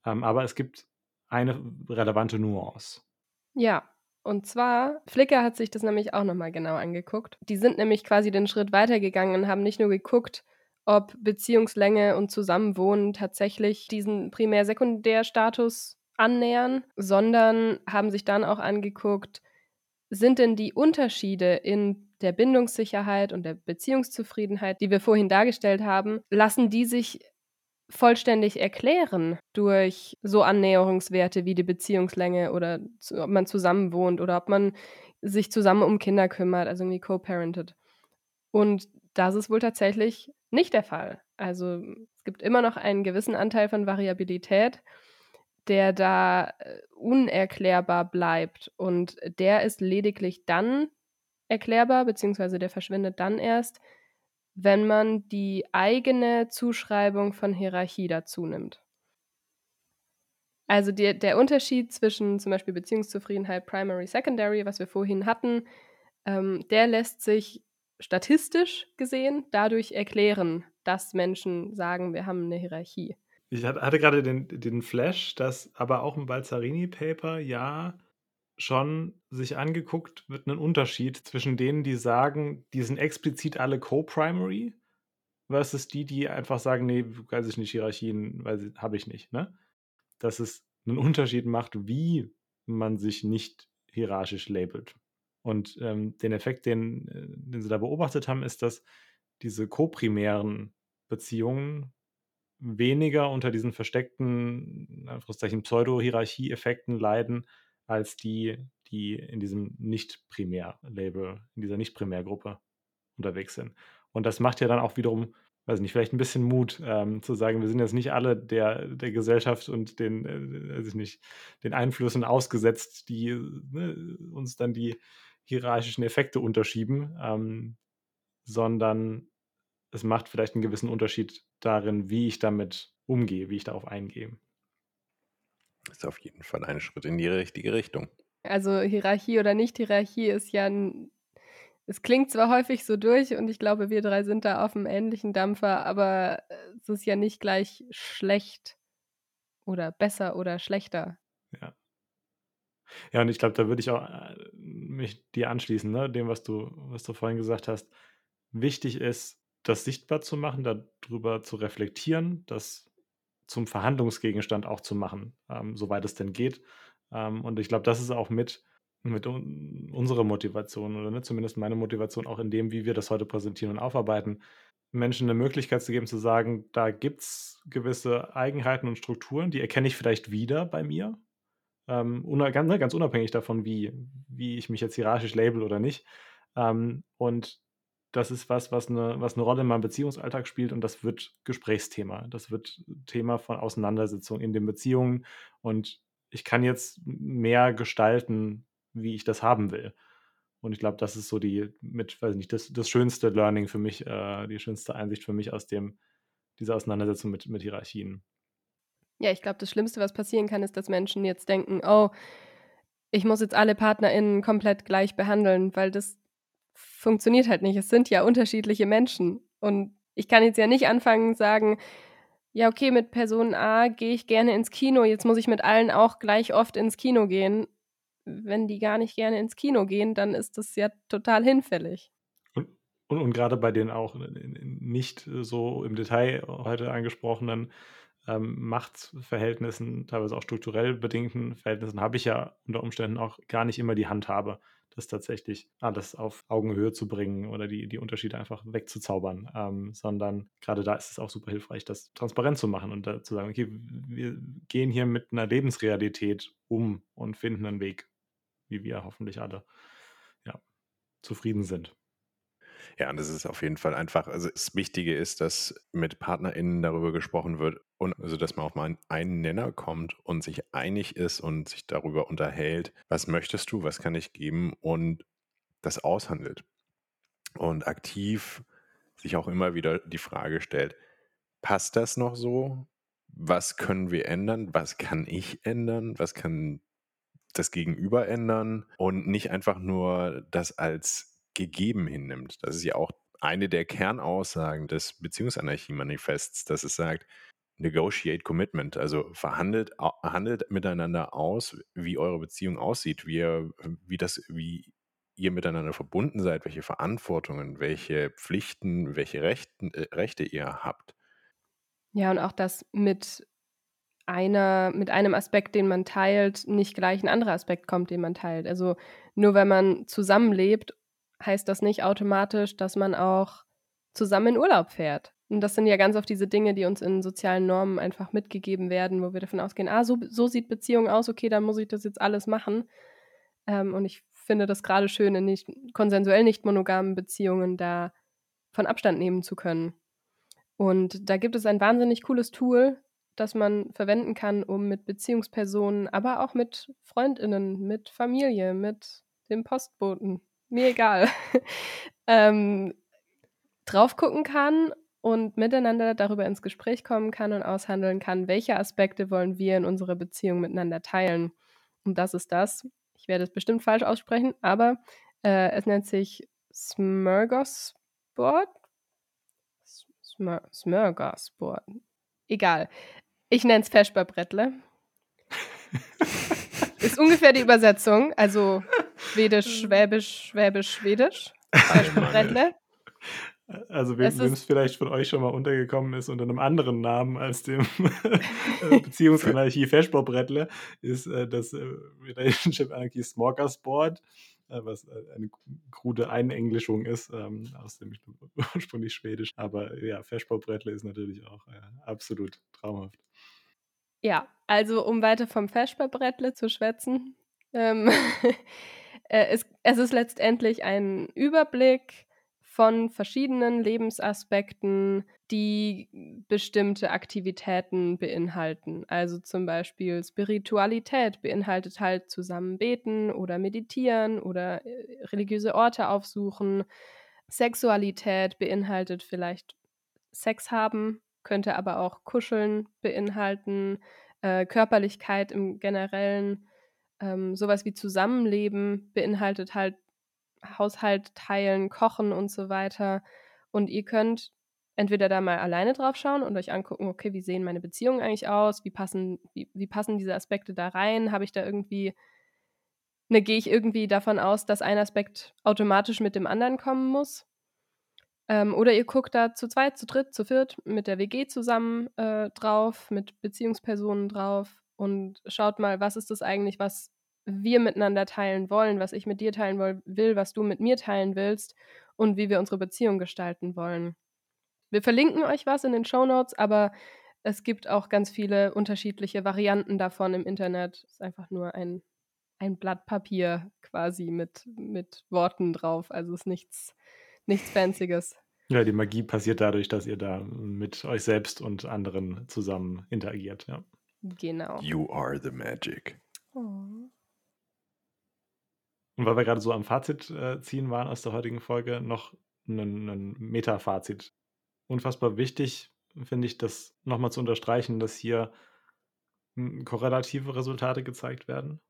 ähm, aber es gibt eine relevante Nuance. Ja, und zwar, Flickr hat sich das nämlich auch nochmal genau angeguckt. Die sind nämlich quasi den Schritt weitergegangen und haben nicht nur geguckt, ob Beziehungslänge und Zusammenwohnen tatsächlich diesen Primär-Sekundär-Status annähern, sondern haben sich dann auch angeguckt, sind denn die Unterschiede in der Bindungssicherheit und der Beziehungszufriedenheit, die wir vorhin dargestellt haben, lassen die sich vollständig erklären durch so Annäherungswerte wie die Beziehungslänge oder ob man zusammen wohnt oder ob man sich zusammen um Kinder kümmert, also irgendwie co-parented. Und das ist wohl tatsächlich nicht der Fall. Also es gibt immer noch einen gewissen Anteil von Variabilität, der da äh, unerklärbar bleibt. Und der ist lediglich dann erklärbar, beziehungsweise der verschwindet dann erst, wenn man die eigene Zuschreibung von Hierarchie dazu nimmt. Also die, der Unterschied zwischen zum Beispiel Beziehungszufriedenheit Primary, Secondary, was wir vorhin hatten, ähm, der lässt sich statistisch gesehen dadurch erklären, dass Menschen sagen, wir haben eine Hierarchie. Ich hatte gerade den, den Flash, dass aber auch im Balzarini-Paper ja schon sich angeguckt, wird ein Unterschied zwischen denen, die sagen, die sind explizit alle Co-Primary versus die, die einfach sagen: „Ne, weiß ich nicht, Hierarchien habe ich nicht“, ne? Dass es einen Unterschied macht, wie man sich nicht hierarchisch labelt. Und, ähm, den Effekt, den äh, den sie da beobachtet haben, ist, dass diese koprimären Beziehungen weniger unter diesen versteckten, in Pseudo-Hierarchie-Effekten leiden, als die, die in diesem Nicht-Primär-Label, in dieser Nicht-Primär-Gruppe unterwegs sind. Und das macht ja dann auch wiederum, weiß nicht, vielleicht ein bisschen Mut, ähm, zu sagen, wir sind jetzt nicht alle der, der Gesellschaft und den, äh, weiß ich nicht, den Einflüssen ausgesetzt, die ne, uns dann die hierarchischen Effekte unterschieben, ähm, sondern es macht vielleicht einen gewissen Unterschied darin, wie ich damit umgehe, wie ich darauf eingehe. Das ist auf jeden Fall ein Schritt in die richtige Richtung. Also Hierarchie oder Nicht-Hierarchie ist ja ein. Es klingt zwar häufig so durch und ich glaube, wir drei sind da auf einem ähnlichen Dampfer, aber es ist ja nicht gleich schlecht oder besser oder schlechter. Ja. Ja, und ich glaube, da würde ich auch äh, mich dir anschließen, ne, dem, was du, was du vorhin gesagt hast. Wichtig ist, das sichtbar zu machen, darüber zu reflektieren, das zum Verhandlungsgegenstand auch zu machen, ähm, soweit es denn geht. Ähm, und ich glaube, das ist auch mit, mit un unserer Motivation oder ne, zumindest meine Motivation auch in dem, wie wir das heute präsentieren und aufarbeiten, Menschen eine Möglichkeit zu geben, zu sagen, da gibt es gewisse Eigenheiten und Strukturen, die erkenne ich vielleicht wieder bei mir. Ähm, ganz, ne, ganz, unabhängig davon, wie, wie ich mich jetzt hierarchisch label oder nicht. Ähm, und das ist was, was eine, was eine Rolle in meinem Beziehungsalltag spielt und das wird Gesprächsthema. Das wird Thema von Auseinandersetzungen in den Beziehungen und ich kann jetzt mehr gestalten, wie ich das haben will. Und ich glaube, das ist so die mit, weiß nicht, das, das schönste Learning für mich, äh, die schönste Einsicht für mich aus dem, dieser Auseinandersetzung mit, mit Hierarchien. Ja, ich glaube, das Schlimmste, was passieren kann, ist, dass Menschen jetzt denken, oh, ich muss jetzt alle PartnerInnen komplett gleich behandeln, weil das funktioniert halt nicht. Es sind ja unterschiedliche Menschen. Und ich kann jetzt ja nicht anfangen sagen, ja, okay, mit Person A gehe ich gerne ins Kino, jetzt muss ich mit allen auch gleich oft ins Kino gehen. Wenn die gar nicht gerne ins Kino gehen, dann ist das ja total hinfällig. Und, und, und gerade bei den auch nicht so im Detail heute angesprochenen ähm, Machtverhältnissen, teilweise auch strukturell bedingten Verhältnissen, habe ich ja unter Umständen auch gar nicht immer die Handhabe das tatsächlich alles auf Augenhöhe zu bringen oder die, die Unterschiede einfach wegzuzaubern, ähm, sondern gerade da ist es auch super hilfreich, das transparent zu machen und zu sagen, okay, wir gehen hier mit einer Lebensrealität um und finden einen Weg, wie wir hoffentlich alle ja, zufrieden sind. Ja, und das ist auf jeden Fall einfach, also das Wichtige ist, dass mit PartnerInnen darüber gesprochen wird und also, dass man auf mal einen Nenner kommt und sich einig ist und sich darüber unterhält, was möchtest du, was kann ich geben und das aushandelt. Und aktiv sich auch immer wieder die Frage stellt, passt das noch so? Was können wir ändern? Was kann ich ändern? Was kann das Gegenüber ändern? Und nicht einfach nur das als gegeben hinnimmt. Das ist ja auch eine der Kernaussagen des Beziehungsanarchie-Manifests, dass es sagt, negotiate commitment, also verhandelt handelt miteinander aus, wie eure Beziehung aussieht, wie, ihr, wie, das, wie ihr miteinander verbunden seid, welche Verantwortungen, welche Pflichten, welche Rechten, äh, Rechte ihr habt. Ja, und auch das mit einer, mit einem Aspekt, den man teilt, nicht gleich ein anderer Aspekt kommt, den man teilt. Also nur wenn man zusammenlebt heißt das nicht automatisch, dass man auch zusammen in Urlaub fährt. Und das sind ja ganz oft diese Dinge, die uns in sozialen Normen einfach mitgegeben werden, wo wir davon ausgehen, ah, so, so sieht Beziehung aus, okay, dann muss ich das jetzt alles machen. Ähm, und ich finde das gerade schön, in nicht, konsensuell nicht monogamen Beziehungen da von Abstand nehmen zu können. Und da gibt es ein wahnsinnig cooles Tool, das man verwenden kann, um mit Beziehungspersonen, aber auch mit Freundinnen, mit Familie, mit dem Postboten, mir egal, [LAUGHS] ähm, drauf gucken kann und miteinander darüber ins Gespräch kommen kann und aushandeln kann, welche Aspekte wollen wir in unserer Beziehung miteinander teilen. Und das ist das. Ich werde es bestimmt falsch aussprechen, aber äh, es nennt sich Smörgåsbord. Smör Smörgåsbord. Egal. Ich nenne es Feschberbrettle. [LAUGHS] Ist ungefähr die Übersetzung. Also Schwedisch, Schwäbisch, Schwäbisch, Schwedisch. Fleischbrettle. Also wem es vielleicht von euch schon mal untergekommen ist unter einem anderen Namen als dem [LAUGHS] [LAUGHS] Beziehungsanarchie Feschbaubrettle, ist äh, das äh, Relationship Anarchy Smorgasbord, äh, was äh, eine krude Einenglischung ist ähm, aus dem [LAUGHS] ursprünglich Schwedisch. Aber ja, Feschbaubrettle ist natürlich auch äh, absolut traumhaft. Ja, also um weiter vom Feschbaubrettle zu schwätzen, ähm, äh, es, es ist letztendlich ein Überblick von verschiedenen Lebensaspekten, die bestimmte Aktivitäten beinhalten. Also zum Beispiel Spiritualität beinhaltet halt zusammen beten oder meditieren oder äh, religiöse Orte aufsuchen. Sexualität beinhaltet vielleicht Sex haben, könnte aber auch Kuscheln beinhalten. Äh, Körperlichkeit im Generellen, ähm, sowas wie Zusammenleben beinhaltet halt Haushalt teilen, kochen und so weiter. Und ihr könnt entweder da mal alleine drauf schauen und euch angucken, okay, wie sehen meine Beziehungen eigentlich aus? Wie passen, wie, wie passen diese Aspekte da rein? Habe ich da irgendwie, ne, gehe ich irgendwie davon aus, dass ein Aspekt automatisch mit dem anderen kommen muss? Ähm, oder ihr guckt da zu zweit, zu dritt, zu viert mit der WG zusammen äh, drauf, mit Beziehungspersonen drauf und schaut mal, was ist das eigentlich, was wir miteinander teilen wollen, was ich mit dir teilen will, was du mit mir teilen willst und wie wir unsere Beziehung gestalten wollen. Wir verlinken euch was in den Show Notes, aber es gibt auch ganz viele unterschiedliche Varianten davon im Internet. Es ist einfach nur ein, ein Blatt Papier quasi mit, mit Worten drauf. Also ist nichts, nichts Fancyes. Ja, die Magie passiert dadurch, dass ihr da mit euch selbst und anderen zusammen interagiert. Ja. Genau. You are the magic. Oh. Und weil wir gerade so am Fazit äh, ziehen waren aus der heutigen Folge, noch ein, Meta-Fazit. Unfassbar wichtig finde ich, das nochmal zu unterstreichen, dass hier korrelative Resultate gezeigt werden.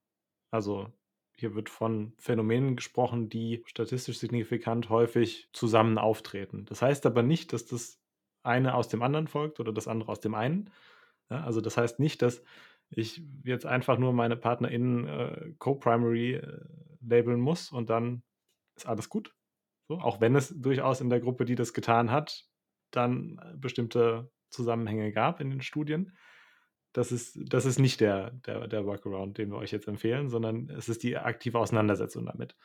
Also hier wird von Phänomenen gesprochen, die statistisch signifikant häufig zusammen auftreten. Das heißt aber nicht, dass das eine aus dem anderen folgt oder das andere aus dem einen. Ja, also das heißt nicht, dass ich jetzt einfach nur meine PartnerInnen äh, Co-Primary äh, labeln muss und dann ist alles gut. So, auch wenn es durchaus in der Gruppe, die das getan hat, dann äh, bestimmte Zusammenhänge gab in den Studien. Das ist, das ist nicht der, der, der Workaround, den wir euch jetzt empfehlen, sondern es ist die aktive Auseinandersetzung damit.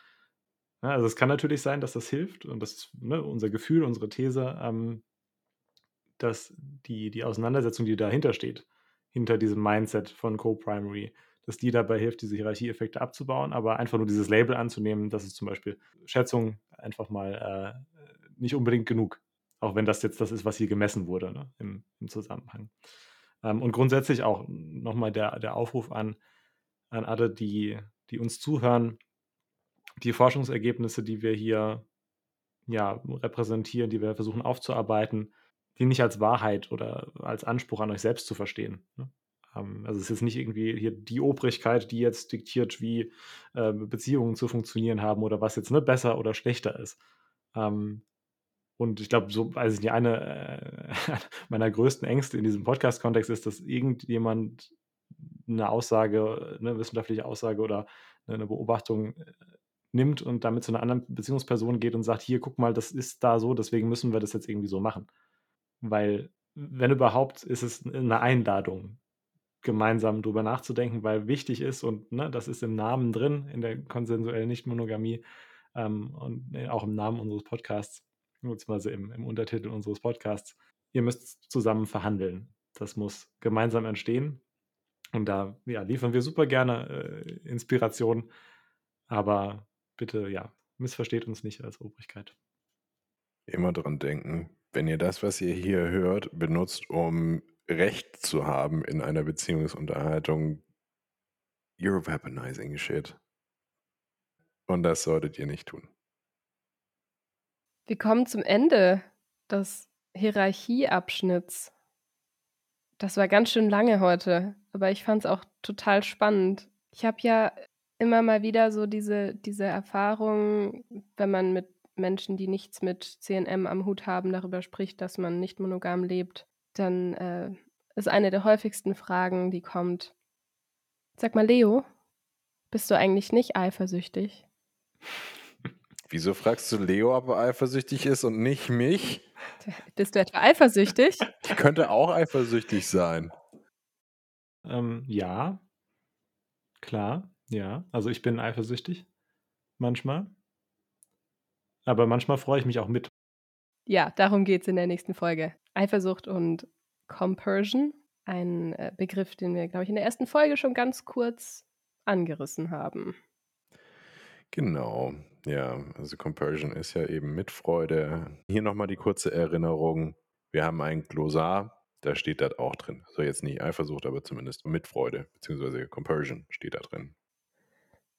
Ja, also es kann natürlich sein, dass das hilft und das ne, unser Gefühl, unsere These, ähm, dass die, die Auseinandersetzung, die dahinter steht, hinter diesem Mindset von Co-Primary, dass die dabei hilft, diese Hierarchieeffekte abzubauen, aber einfach nur dieses Label anzunehmen, das ist zum Beispiel Schätzung einfach mal äh, nicht unbedingt genug. Auch wenn das jetzt das ist, was hier gemessen wurde ne, im, im, Zusammenhang. Ähm, und grundsätzlich auch nochmal der, der Aufruf an, an alle, die, die uns zuhören, die Forschungsergebnisse, die wir hier ja, repräsentieren, die wir versuchen aufzuarbeiten, die nicht als Wahrheit oder als Anspruch an euch selbst zu verstehen. Ne? Ähm, also es ist nicht irgendwie hier die Obrigkeit, die jetzt diktiert, wie äh, Beziehungen zu funktionieren haben oder was jetzt ne, besser oder schlechter ist. Ähm, und ich glaube, so, also die eine äh, [LAUGHS] meiner größten Ängste in diesem Podcast-Kontext ist, dass irgendjemand eine Aussage, eine wissenschaftliche Aussage oder eine Beobachtung äh, nimmt und damit zu einer anderen Beziehungsperson geht und sagt, hier, guck mal, das ist da so, deswegen müssen wir das jetzt irgendwie so machen. Weil, wenn überhaupt, ist es eine Einladung gemeinsam drüber nachzudenken, weil wichtig ist und ne, das ist im Namen drin, in der konsensuellen Nichtmonogamie ähm, und ne, auch im Namen unseres Podcasts, beziehungsweise im, im Untertitel unseres Podcasts. Ihr müsst zusammen verhandeln. Das muss gemeinsam entstehen. Und da ja, liefern wir super gerne äh, Inspiration, aber bitte, ja, missversteht uns nicht als Obrigkeit. Immer dran denken, wenn ihr das, was ihr hier hört, benutzt, um Recht zu haben in einer Beziehungsunterhaltung, you're weaponizing shit. Und das solltet ihr nicht tun. Wir kommen zum Ende des Hierarchieabschnitts. Das war ganz schön lange heute, aber ich fand es auch total spannend. Ich habe ja immer mal wieder so diese, diese Erfahrung, wenn man mit Menschen, die nichts mit CNM am Hut haben, darüber spricht, dass man nicht monogam lebt, dann äh, ist eine der häufigsten Fragen, die kommt. Sag mal, Leo, Bist du eigentlich nicht eifersüchtig? [LAUGHS] Wieso fragst du Leo, ob er eifersüchtig ist und nicht mich? [LAUGHS] Bist du etwa eifersüchtig? [LAUGHS] Ich könnte auch eifersüchtig sein. Ähm, ja. Klar, ja. Also ich bin eifersüchtig. Manchmal. Aber manchmal freue ich mich auch mit. Ja, darum geht es in der nächsten Folge. Eifersucht und Compersion. Ein äh, Begriff, den wir, glaube ich, in der ersten Folge schon ganz kurz angerissen haben. Genau, ja, also Compersion ist ja eben Mitfreude. Hier nochmal die kurze Erinnerung. Wir haben ein Glossar, da steht das auch drin. Also jetzt nicht Eifersucht, aber zumindest Mitfreude, beziehungsweise Compersion steht da drin.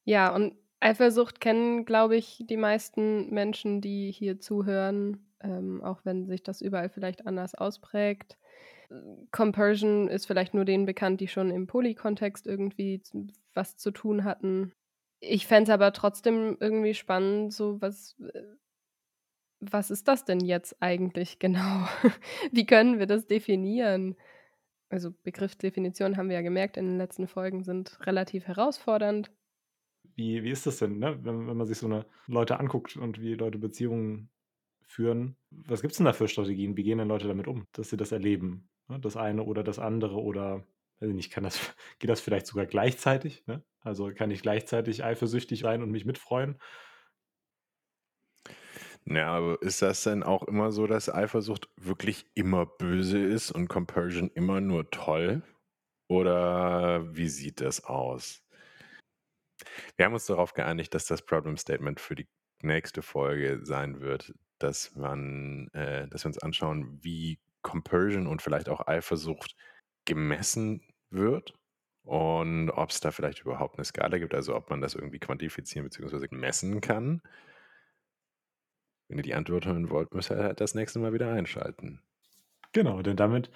Ja, und Eifersucht kennen, glaube ich, die meisten Menschen, die hier zuhören, ähm, auch wenn sich das überall vielleicht anders ausprägt. Compersion ist vielleicht nur denen bekannt, die schon im Poly-Kontext irgendwie was zu tun hatten. Ich fände es aber trotzdem irgendwie spannend, so was, äh, was ist das denn jetzt eigentlich [LAUGHS] genau? Wie können wir das definieren? Also Begriffsdefinitionen haben wir ja gemerkt in den letzten Folgen sind relativ herausfordernd. Wie, wie ist das denn, ne? wenn, wenn man sich so eine Leute anguckt und wie Leute Beziehungen führen? Was gibt es denn da für Strategien? Wie gehen denn Leute damit um, dass sie das erleben? Ne? Das eine oder das andere oder weiß ich nicht, kann das, [LAUGHS] geht das vielleicht sogar gleichzeitig? Ne? Also kann ich gleichzeitig eifersüchtig sein und mich mitfreuen? Ja, aber ist das denn auch immer so, dass Eifersucht wirklich immer böse ist und Compersion immer nur toll? Oder wie sieht das aus? Wir haben uns darauf geeinigt, dass das Problem Statement für die nächste Folge sein wird, dass man, äh, dass wir uns anschauen, wie Compersion und vielleicht auch Eifersucht gemessen wird und ob es da vielleicht überhaupt eine Skala gibt, also ob man das irgendwie quantifizieren bzw. messen kann. Wenn ihr die Antwort hören wollt, müsst ihr halt das nächste Mal wieder einschalten. Genau, denn damit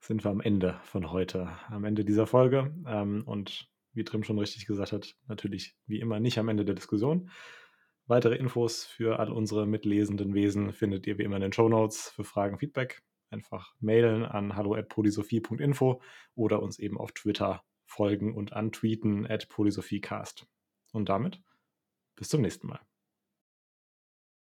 sind wir am Ende von heute, am Ende dieser Folge. Ähm, und wie Trim schon richtig gesagt hat, natürlich wie immer nicht am Ende der Diskussion. Weitere Infos für all unsere mitlesenden Wesen findet ihr wie immer in den Show Notes. Für Fragen, Feedback einfach mailen an hallo@polysophie.info oder uns eben auf Twitter folgen und antweeten at polysophiecast. Und damit bis zum nächsten Mal.